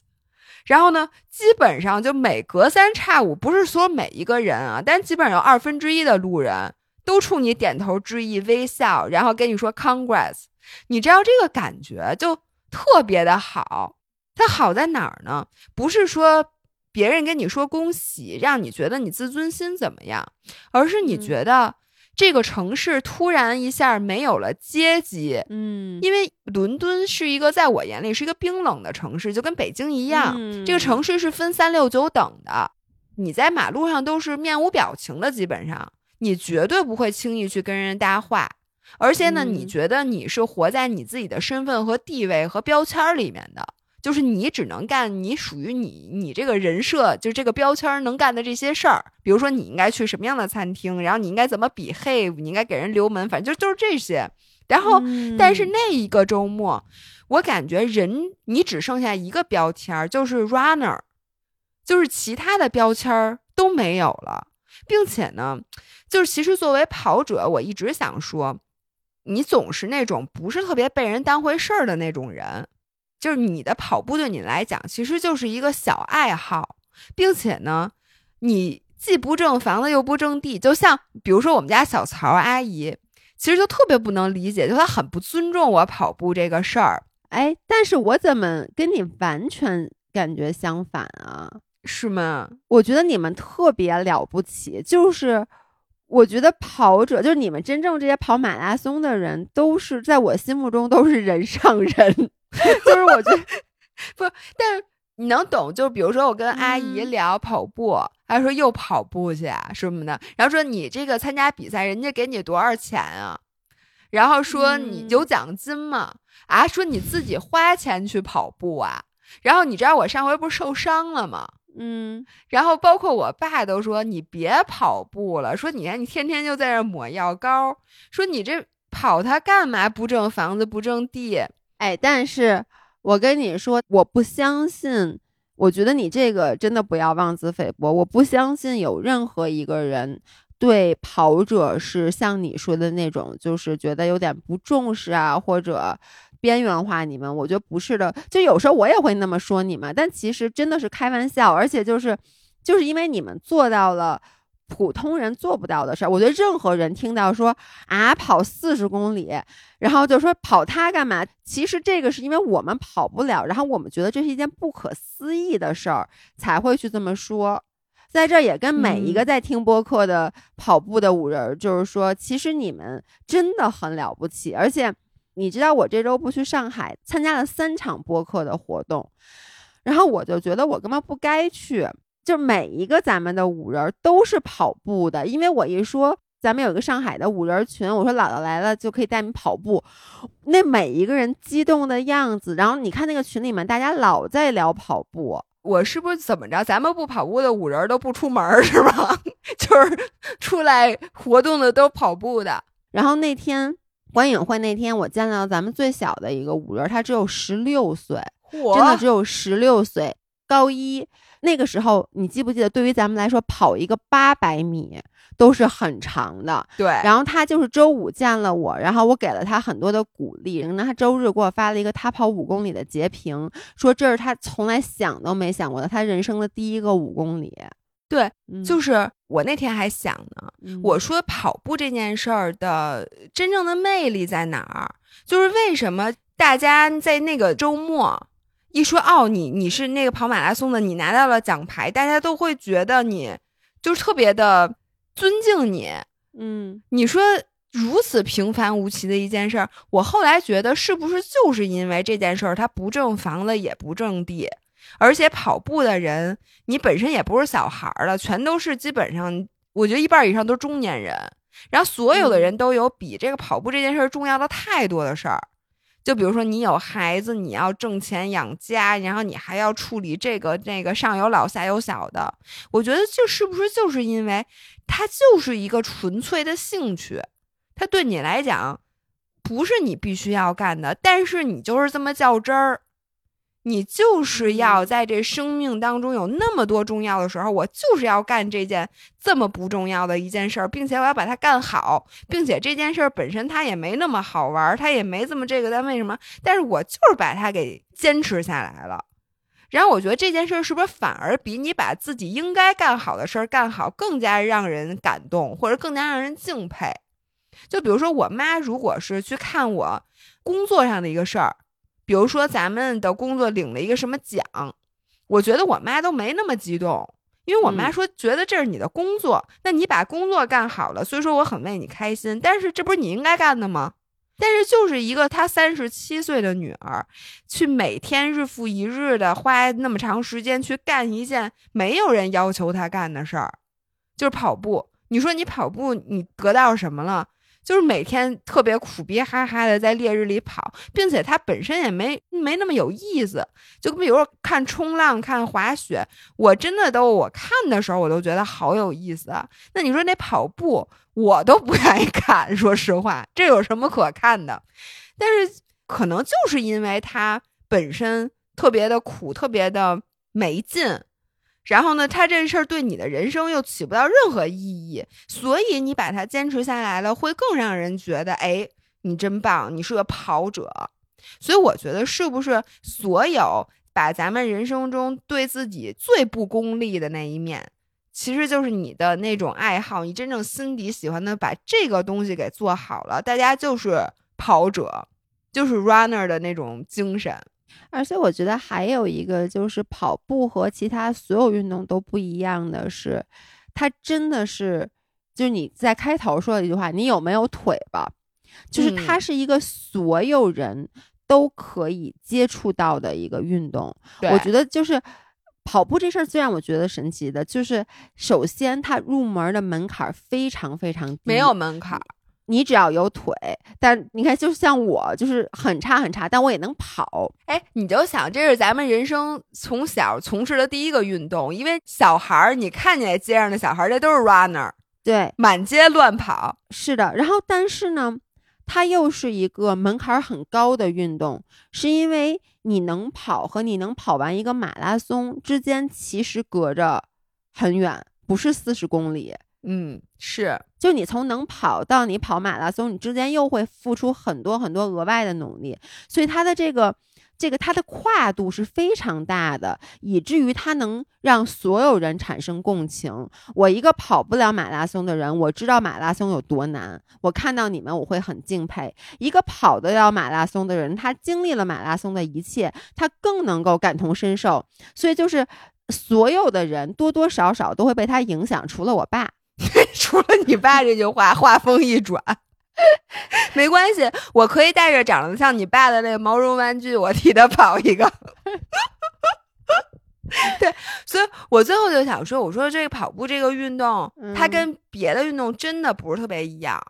然后呢，基本上就每隔三差五，不是说每一个人啊，但基本上有二分之一的路人都冲你点头致意、微笑，然后跟你说 congrats。你知道这个感觉就特别的好。它好在哪儿呢？不是说别人跟你说恭喜，让你觉得你自尊心怎么样，而是你觉得。这个城市突然一下没有了阶级，嗯，因为伦敦是一个在我眼里是一个冰冷的城市，就跟北京一样。这个城市是分三六九等的，你在马路上都是面无表情的，基本上你绝对不会轻易去跟人搭话，而且呢，你觉得你是活在你自己的身份和地位和标签里面的。就是你只能干你属于你你这个人设就这个标签能干的这些事儿，比如说你应该去什么样的餐厅，然后你应该怎么 behave，你应该给人留门，反正就就是这些。然后，但是那一个周末，我感觉人你只剩下一个标签，就是 runner，就是其他的标签都没有了，并且呢，就是其实作为跑者，我一直想说，你总是那种不是特别被人当回事儿的那种人。就是你的跑步对你来讲，其实就是一个小爱好，并且呢，你既不挣房子又不挣地，就像比如说我们家小曹阿姨，其实就特别不能理解，就她很不尊重我跑步这个事儿。哎，但是我怎么跟你完全感觉相反啊？是吗？我觉得你们特别了不起，就是我觉得跑者，就是你们真正这些跑马拉松的人，都是在我心目中都是人上人。就是我觉得 不，但是你能懂，就比如说我跟阿姨聊跑步，她说又跑步去啊什么的，然后说你这个参加比赛，人家给你多少钱啊？然后说你有奖金吗？啊，说你自己花钱去跑步啊？然后你知道我上回不是受伤了吗？嗯，然后包括我爸都说你别跑步了，说你看你天天就在这抹药膏，说你这跑它干嘛？不挣房子不挣地。哎，但是我跟你说，我不相信。我觉得你这个真的不要妄自菲薄。我不相信有任何一个人对跑者是像你说的那种，就是觉得有点不重视啊，或者边缘化你们。我觉得不是的。就有时候我也会那么说你们，但其实真的是开玩笑。而且就是，就是因为你们做到了。普通人做不到的事儿，我觉得任何人听到说啊跑四十公里，然后就说跑它干嘛？其实这个是因为我们跑不了，然后我们觉得这是一件不可思议的事儿，才会去这么说。在这儿也跟每一个在听播客的跑步的五人，就是说，其实你们真的很了不起。而且你知道，我这周不去上海参加了三场播客的活动，然后我就觉得我根本不该去。就每一个咱们的五人都是跑步的，因为我一说咱们有一个上海的五人群，我说姥姥来了就可以带你跑步，那每一个人激动的样子，然后你看那个群里面大家老在聊跑步，我是不是怎么着？咱们不跑步的五人都不出门是吗？就是出来活动的都跑步的。然后那天观影会那天，我见到咱们最小的一个五人，他只有十六岁，真的只有十六岁，高一。那个时候，你记不记得？对于咱们来说，跑一个八百米都是很长的。对。然后他就是周五见了我，然后我给了他很多的鼓励。然后他周日给我发了一个他跑五公里的截屏，说这是他从来想都没想过的，他人生的第一个五公里。对，就是我那天还想呢，我说跑步这件事儿的真正的魅力在哪儿？就是为什么大家在那个周末。一说哦，你你是那个跑马拉松的，你拿到了奖牌，大家都会觉得你就是特别的尊敬你。嗯，你说如此平凡无奇的一件事儿，我后来觉得是不是就是因为这件事儿，它不挣房子也不挣地，而且跑步的人你本身也不是小孩儿了，全都是基本上我觉得一半以上都是中年人，然后所有的人都有比这个跑步这件事儿重要的太多的事儿。就比如说，你有孩子，你要挣钱养家，然后你还要处理这个那个，上有老下有小的。我觉得这是不是就是因为它就是一个纯粹的兴趣？它对你来讲不是你必须要干的，但是你就是这么较真儿。你就是要在这生命当中有那么多重要的时候，我就是要干这件这么不重要的一件事儿，并且我要把它干好，并且这件事儿本身它也没那么好玩，它也没这么这个，但为什么？但是我就是把它给坚持下来了。然后我觉得这件事儿是不是反而比你把自己应该干好的事儿干好更加让人感动，或者更加让人敬佩？就比如说我妈，如果是去看我工作上的一个事儿。比如说，咱们的工作领了一个什么奖，我觉得我妈都没那么激动，因为我妈说觉得这是你的工作，那你把工作干好了，所以说我很为你开心。但是这不是你应该干的吗？但是就是一个她三十七岁的女儿，去每天日复一日的花那么长时间去干一件没有人要求她干的事儿，就是跑步。你说你跑步，你得到什么了？就是每天特别苦逼哈哈的在烈日里跑，并且它本身也没没那么有意思。就比如说看冲浪、看滑雪，我真的都我看的时候我都觉得好有意思啊。那你说那跑步，我都不愿意看，说实话，这有什么可看的？但是可能就是因为它本身特别的苦，特别的没劲。然后呢，他这事儿对你的人生又起不到任何意义，所以你把它坚持下来了，会更让人觉得，哎，你真棒，你是个跑者。所以我觉得，是不是所有把咱们人生中对自己最不功利的那一面，其实就是你的那种爱好，你真正心底喜欢的，把这个东西给做好了，大家就是跑者，就是 runner 的那种精神。而且我觉得还有一个就是跑步和其他所有运动都不一样的是，它真的是，就是你在开头说的一句话，你有没有腿吧？就是它是一个所有人都可以接触到的一个运动。我觉得就是跑步这事儿最让我觉得神奇的就是，首先它入门的门槛非常非常低，没有门槛。你只要有腿，但你看，就像我，就是很差很差，但我也能跑。哎，你就想，这是咱们人生从小从事的第一个运动，因为小孩儿，你看见街上的小孩儿，这都是 runner，对，满街乱跑。是的，然后但是呢，它又是一个门槛很高的运动，是因为你能跑和你能跑完一个马拉松之间其实隔着很远，不是四十公里。嗯，是，就你从能跑到你跑马拉松，你之间又会付出很多很多额外的努力，所以它的这个这个它的跨度是非常大的，以至于它能让所有人产生共情。我一个跑不了马拉松的人，我知道马拉松有多难，我看到你们我会很敬佩。一个跑得了马拉松的人，他经历了马拉松的一切，他更能够感同身受。所以就是所有的人多多少少都会被他影响，除了我爸。除了你爸这句话，话锋一转，没关系，我可以带着长得像你爸的那个毛绒玩具，我替他跑一个。对，所以我最后就想说，我说这个跑步这个运动，它跟别的运动真的不是特别一样。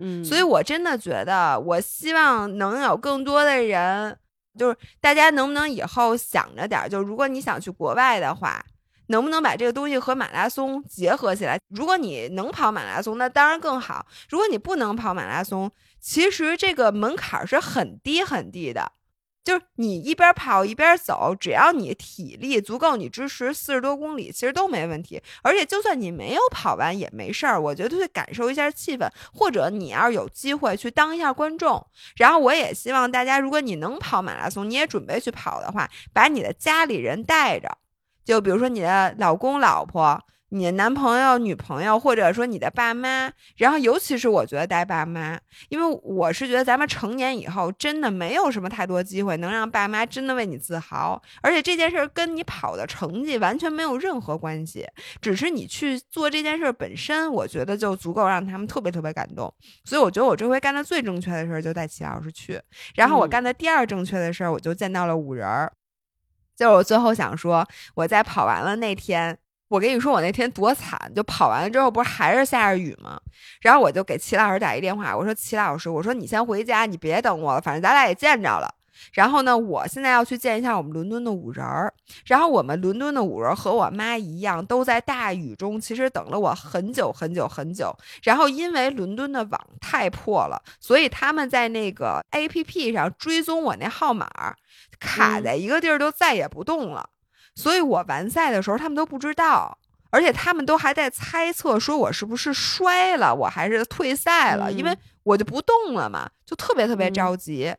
嗯，所以我真的觉得，我希望能有更多的人，就是大家能不能以后想着点，就如果你想去国外的话。能不能把这个东西和马拉松结合起来？如果你能跑马拉松，那当然更好。如果你不能跑马拉松，其实这个门槛是很低很低的，就是你一边跑一边走，只要你体力足够，你支持四十多公里，其实都没问题。而且就算你没有跑完也没事儿，我觉得去感受一下气氛，或者你要是有机会去当一下观众。然后我也希望大家，如果你能跑马拉松，你也准备去跑的话，把你的家里人带着。就比如说你的老公、老婆、你的男朋友、女朋友，或者说你的爸妈，然后尤其是我觉得带爸妈，因为我是觉得咱们成年以后真的没有什么太多机会能让爸妈真的为你自豪，而且这件事儿跟你跑的成绩完全没有任何关系，只是你去做这件事本身，我觉得就足够让他们特别特别感动。所以我觉得我这回干的最正确的事儿就带齐老师去，然后我干的第二正确的事儿，我就见到了五人儿。就是我最后想说，我在跑完了那天，我跟你说我那天多惨，就跑完了之后不是还是下着雨吗？然后我就给齐老师打一电话，我说齐老师，我说你先回家，你别等我了，反正咱俩也见着了。然后呢，我现在要去见一下我们伦敦的五人儿。然后我们伦敦的五人和我妈一样，都在大雨中，其实等了我很久很久很久。然后因为伦敦的网太破了，所以他们在那个 A P P 上追踪我那号码，卡在一个地儿就再也不动了。所以我完赛的时候，他们都不知道，而且他们都还在猜测，说我是不是摔了，我还是退赛了，因为我就不动了嘛，就特别特别着急。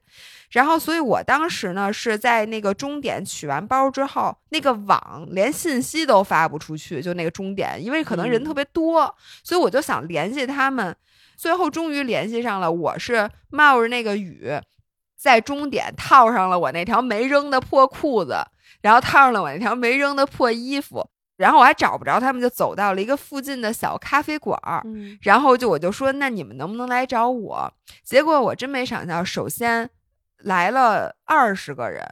然后，所以我当时呢是在那个终点取完包之后，那个网连信息都发不出去，就那个终点，因为可能人特别多，所以我就想联系他们，最后终于联系上了。我是冒着那个雨，在终点套上了我那条没扔的破裤子。然后套上了我那条没扔的破衣服，然后我还找不着他们，就走到了一个附近的小咖啡馆儿。然后就我就说，那你们能不能来找我？结果我真没想到，首先来了二十个人，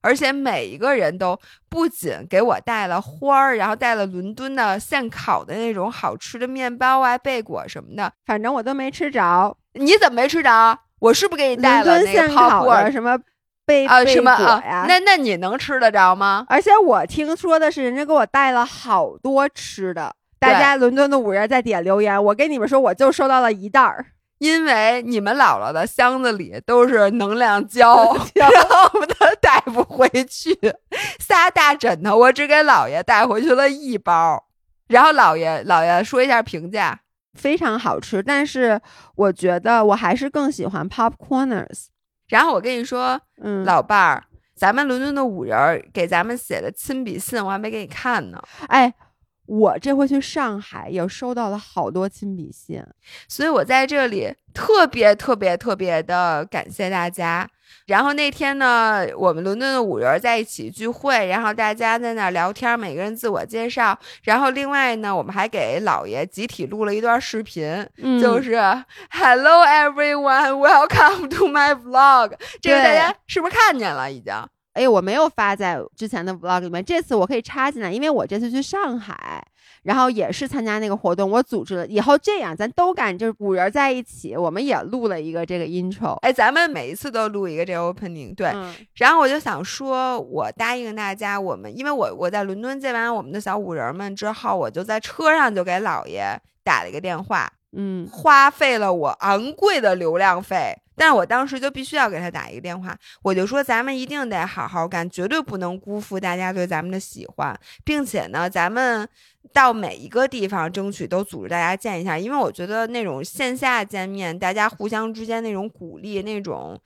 而且每一个人都不仅给我带了花儿，然后带了伦敦的现烤的那种好吃的面包啊、贝果什么的，反正我都没吃着。你怎么没吃着？我是不是给你带了那个泡果什么？贝啊什么啊？那那你能吃得着吗？而且我听说的是，人家给我带了好多吃的。大家伦敦的五人在点留言，我跟你们说，我就收到了一袋儿，因为你们姥姥的箱子里都是能量胶，然后我都带不回去。仨大枕头，我只给姥爷带回去了一包。然后姥爷姥爷说一下评价，非常好吃，但是我觉得我还是更喜欢 Pop Corners。然后我跟你说，嗯，老伴儿，咱们伦敦的五人给咱们写的亲笔信，我还没给你看呢。哎，我这回去上海也收到了好多亲笔信，所以我在这里特别特别特别的感谢大家。然后那天呢，我们伦敦的五人在一起聚会，然后大家在那聊天，每个人自我介绍。然后另外呢，我们还给姥爷集体录了一段视频，就是 Hello everyone, welcome to my vlog。这个大家是不是看见了？已经？哎，我没有发在之前的 vlog 里面，这次我可以插进来，因为我这次去上海。然后也是参加那个活动，我组织了。以后这样，咱都干，就是五人在一起，我们也录了一个这个 intro。哎，咱们每一次都录一个这个 opening。对。然后我就想说，我答应大家，我们因为我我在伦敦见完我们的小五人们之后，我就在车上就给姥爷打了一个电话。嗯，花费了我昂贵的流量费，但是我当时就必须要给他打一个电话，我就说咱们一定得好好干，绝对不能辜负大家对咱们的喜欢，并且呢，咱们到每一个地方争取都组织大家见一下，因为我觉得那种线下见面，大家互相之间那种鼓励，那种，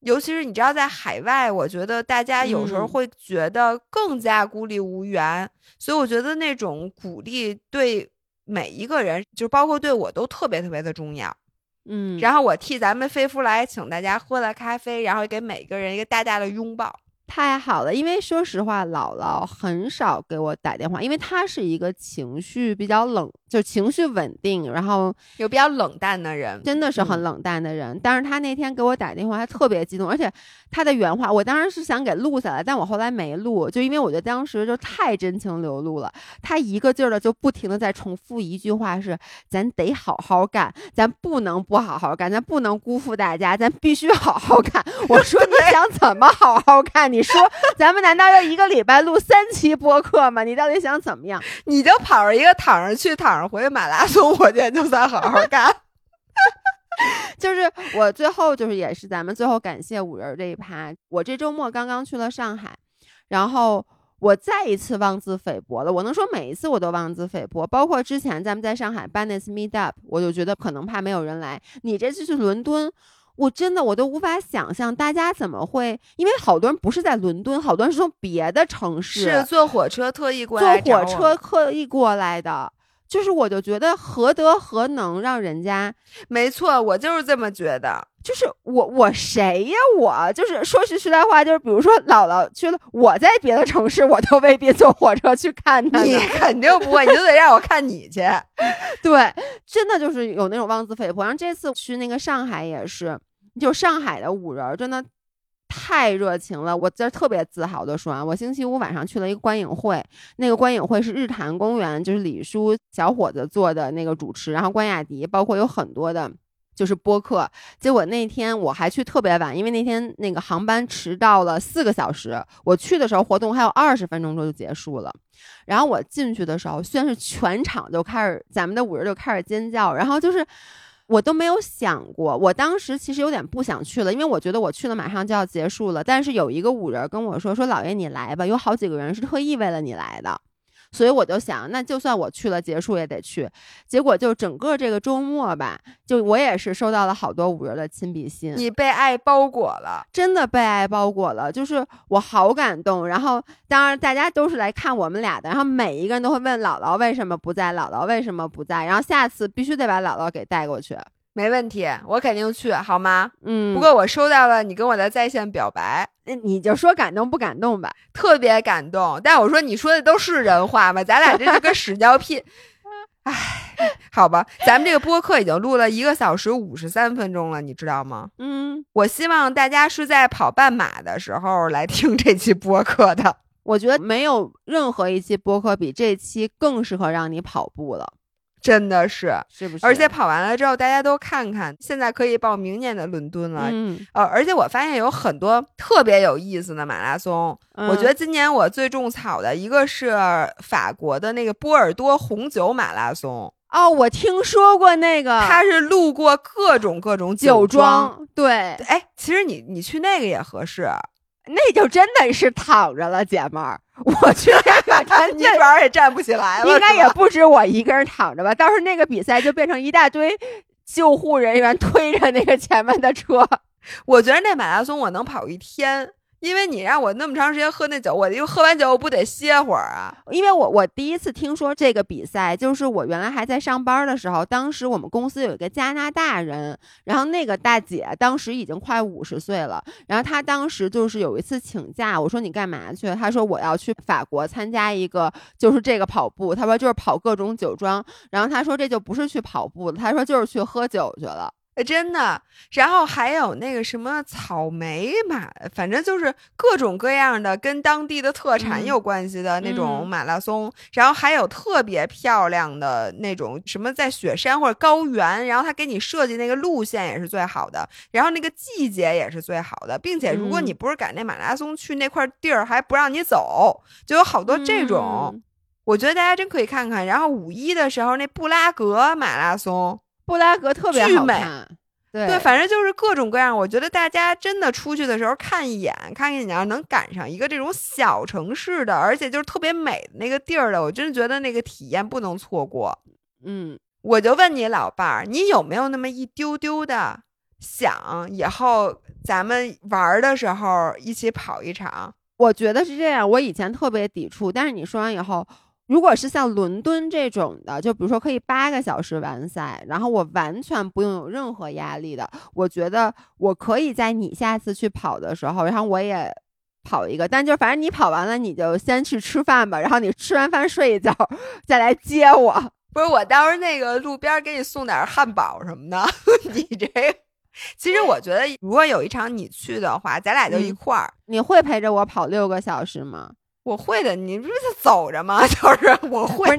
尤其是你知道在海外，我觉得大家有时候会觉得更加孤立无援，所以我觉得那种鼓励对。每一个人，就包括对我都特别特别的重要，嗯。然后我替咱们飞夫来请大家喝了咖啡，然后给每个人一个大大的拥抱。太好了，因为说实话，姥姥很少给我打电话，因为她是一个情绪比较冷，就情绪稳定，然后有比较冷淡的人，真的是很冷淡的人。但是她那天给我打电话，她特别激动，而且她的原话，我当时是想给录下来，但我后来没录，就因为我觉得当时就太真情流露了。她一个劲儿的就不停的在重复一句话：是咱得好好干，咱不能不好好干，咱不能辜负大家，咱必须好好干。我说你想怎么好好干？你。你说咱们难道要一个礼拜录三期播客吗？你到底想怎么样？你就跑着一个躺着去躺着回马拉松，我觉得就算好好干。就是我最后就是也是咱们最后感谢五人这一趴。我这周末刚刚去了上海，然后我再一次妄自菲薄了。我能说每一次我都妄自菲薄，包括之前咱们在上海办那次 meet up，我就觉得可能怕没有人来。你这次去伦敦。我真的我都无法想象大家怎么会，因为好多人不是在伦敦，好多人是从别的城市是坐火车特意过来，坐火车特意过来的，就是我就觉得何德何能让人家？没错，我就是这么觉得。就是我我谁呀？我就是说句实在话，就是比如说姥姥去了，我在别的城市，我都未必坐火车去看他。你 肯定不会，你就得让我看你去。对，真的就是有那种妄自菲薄。然后这次去那个上海也是。就上海的五人真的太热情了，我这特别自豪的说啊，我星期五晚上去了一个观影会，那个观影会是日坛公园，就是李叔小伙子做的那个主持，然后关雅迪，包括有很多的就是播客。结果那天我还去特别晚，因为那天那个航班迟到了四个小时。我去的时候活动还有二十分钟就结束了。然后我进去的时候，虽然是全场就开始，咱们的五人就开始尖叫，然后就是我都没有想过，我当时其实有点不想去了，因为我觉得我去了马上就要结束了。但是有一个五人跟我说说：“老爷你来吧，有好几个人是特意为了你来的。”所以我就想，那就算我去了，结束也得去。结果就整个这个周末吧，就我也是收到了好多五人的亲笔信。你被爱包裹了，真的被爱包裹了，就是我好感动。然后当然大家都是来看我们俩的，然后每一个人都会问姥姥为什么不在，姥姥为什么不在。然后下次必须得把姥姥给带过去。没问题，我肯定去，好吗？嗯，不过我收到了你跟我的在线表白，那你就说感动不感动吧？特别感动。但我说你说的都是人话吗？咱俩这是个屎尿屁。唉，好吧，咱们这个播客已经录了一个小时五十三分钟了，你知道吗？嗯，我希望大家是在跑半马的时候来听这期播客的。我觉得没有任何一期播客比这期更适合让你跑步了。真的是，是不是？而且跑完了之后，大家都看看，现在可以报明年的伦敦了。嗯，呃，而且我发现有很多特别有意思的马拉松。我觉得今年我最种草的一个是法国的那个波尔多红酒马拉松。哦，我听说过那个，他是路过各种各种酒庄。对，哎，其实你你去那个也合适。那就真的是躺着了，姐们儿。我去 那个，你主要也站不起来了。应该也不止我一个人躺着吧？到时候那个比赛就变成一大堆救护人员推着那个前面的车。我觉得那马拉松我能跑一天。因为你让我那么长时间喝那酒，我又喝完酒我不得歇会儿啊？因为我我第一次听说这个比赛，就是我原来还在上班的时候，当时我们公司有一个加拿大人，然后那个大姐当时已经快五十岁了，然后她当时就是有一次请假，我说你干嘛去？她说我要去法国参加一个就是这个跑步，她说就是跑各种酒庄，然后她说这就不是去跑步了，她说就是去喝酒去了。真的，然后还有那个什么草莓马，反正就是各种各样的跟当地的特产有关系的那种马拉松，然后还有特别漂亮的那种什么在雪山或者高原，然后他给你设计那个路线也是最好的，然后那个季节也是最好的，并且如果你不是赶那马拉松去那块地儿还不让你走，就有好多这种，我觉得大家真可以看看。然后五一的时候那布拉格马拉松。布拉格特别好看，对对，反正就是各种各样。我觉得大家真的出去的时候看一眼，看看你要能赶上一个这种小城市的，而且就是特别美的那个地儿的，我真的觉得那个体验不能错过。嗯，我就问你老伴儿，你有没有那么一丢丢的想以后咱们玩的时候一起跑一场？我觉得是这样，我以前特别抵触，但是你说完以后。如果是像伦敦这种的，就比如说可以八个小时完赛，然后我完全不用有任何压力的，我觉得我可以在你下次去跑的时候，然后我也跑一个，但就反正你跑完了，你就先去吃饭吧，然后你吃完饭睡一觉，再来接我。不是我到时候那个路边给你送点汉堡什么的。你这，其实我觉得如果有一场你去的话，咱俩就一块儿。你会陪着我跑六个小时吗？我会的，你不是走着吗？就是我会，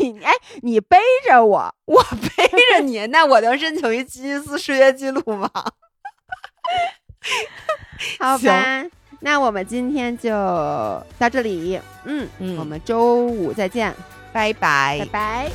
你哎，你背着我，我背着你，那我能申请一吉尼斯世界纪录吗？好吧，那我们今天就到这里，嗯嗯，我们周五再见，拜拜，拜拜。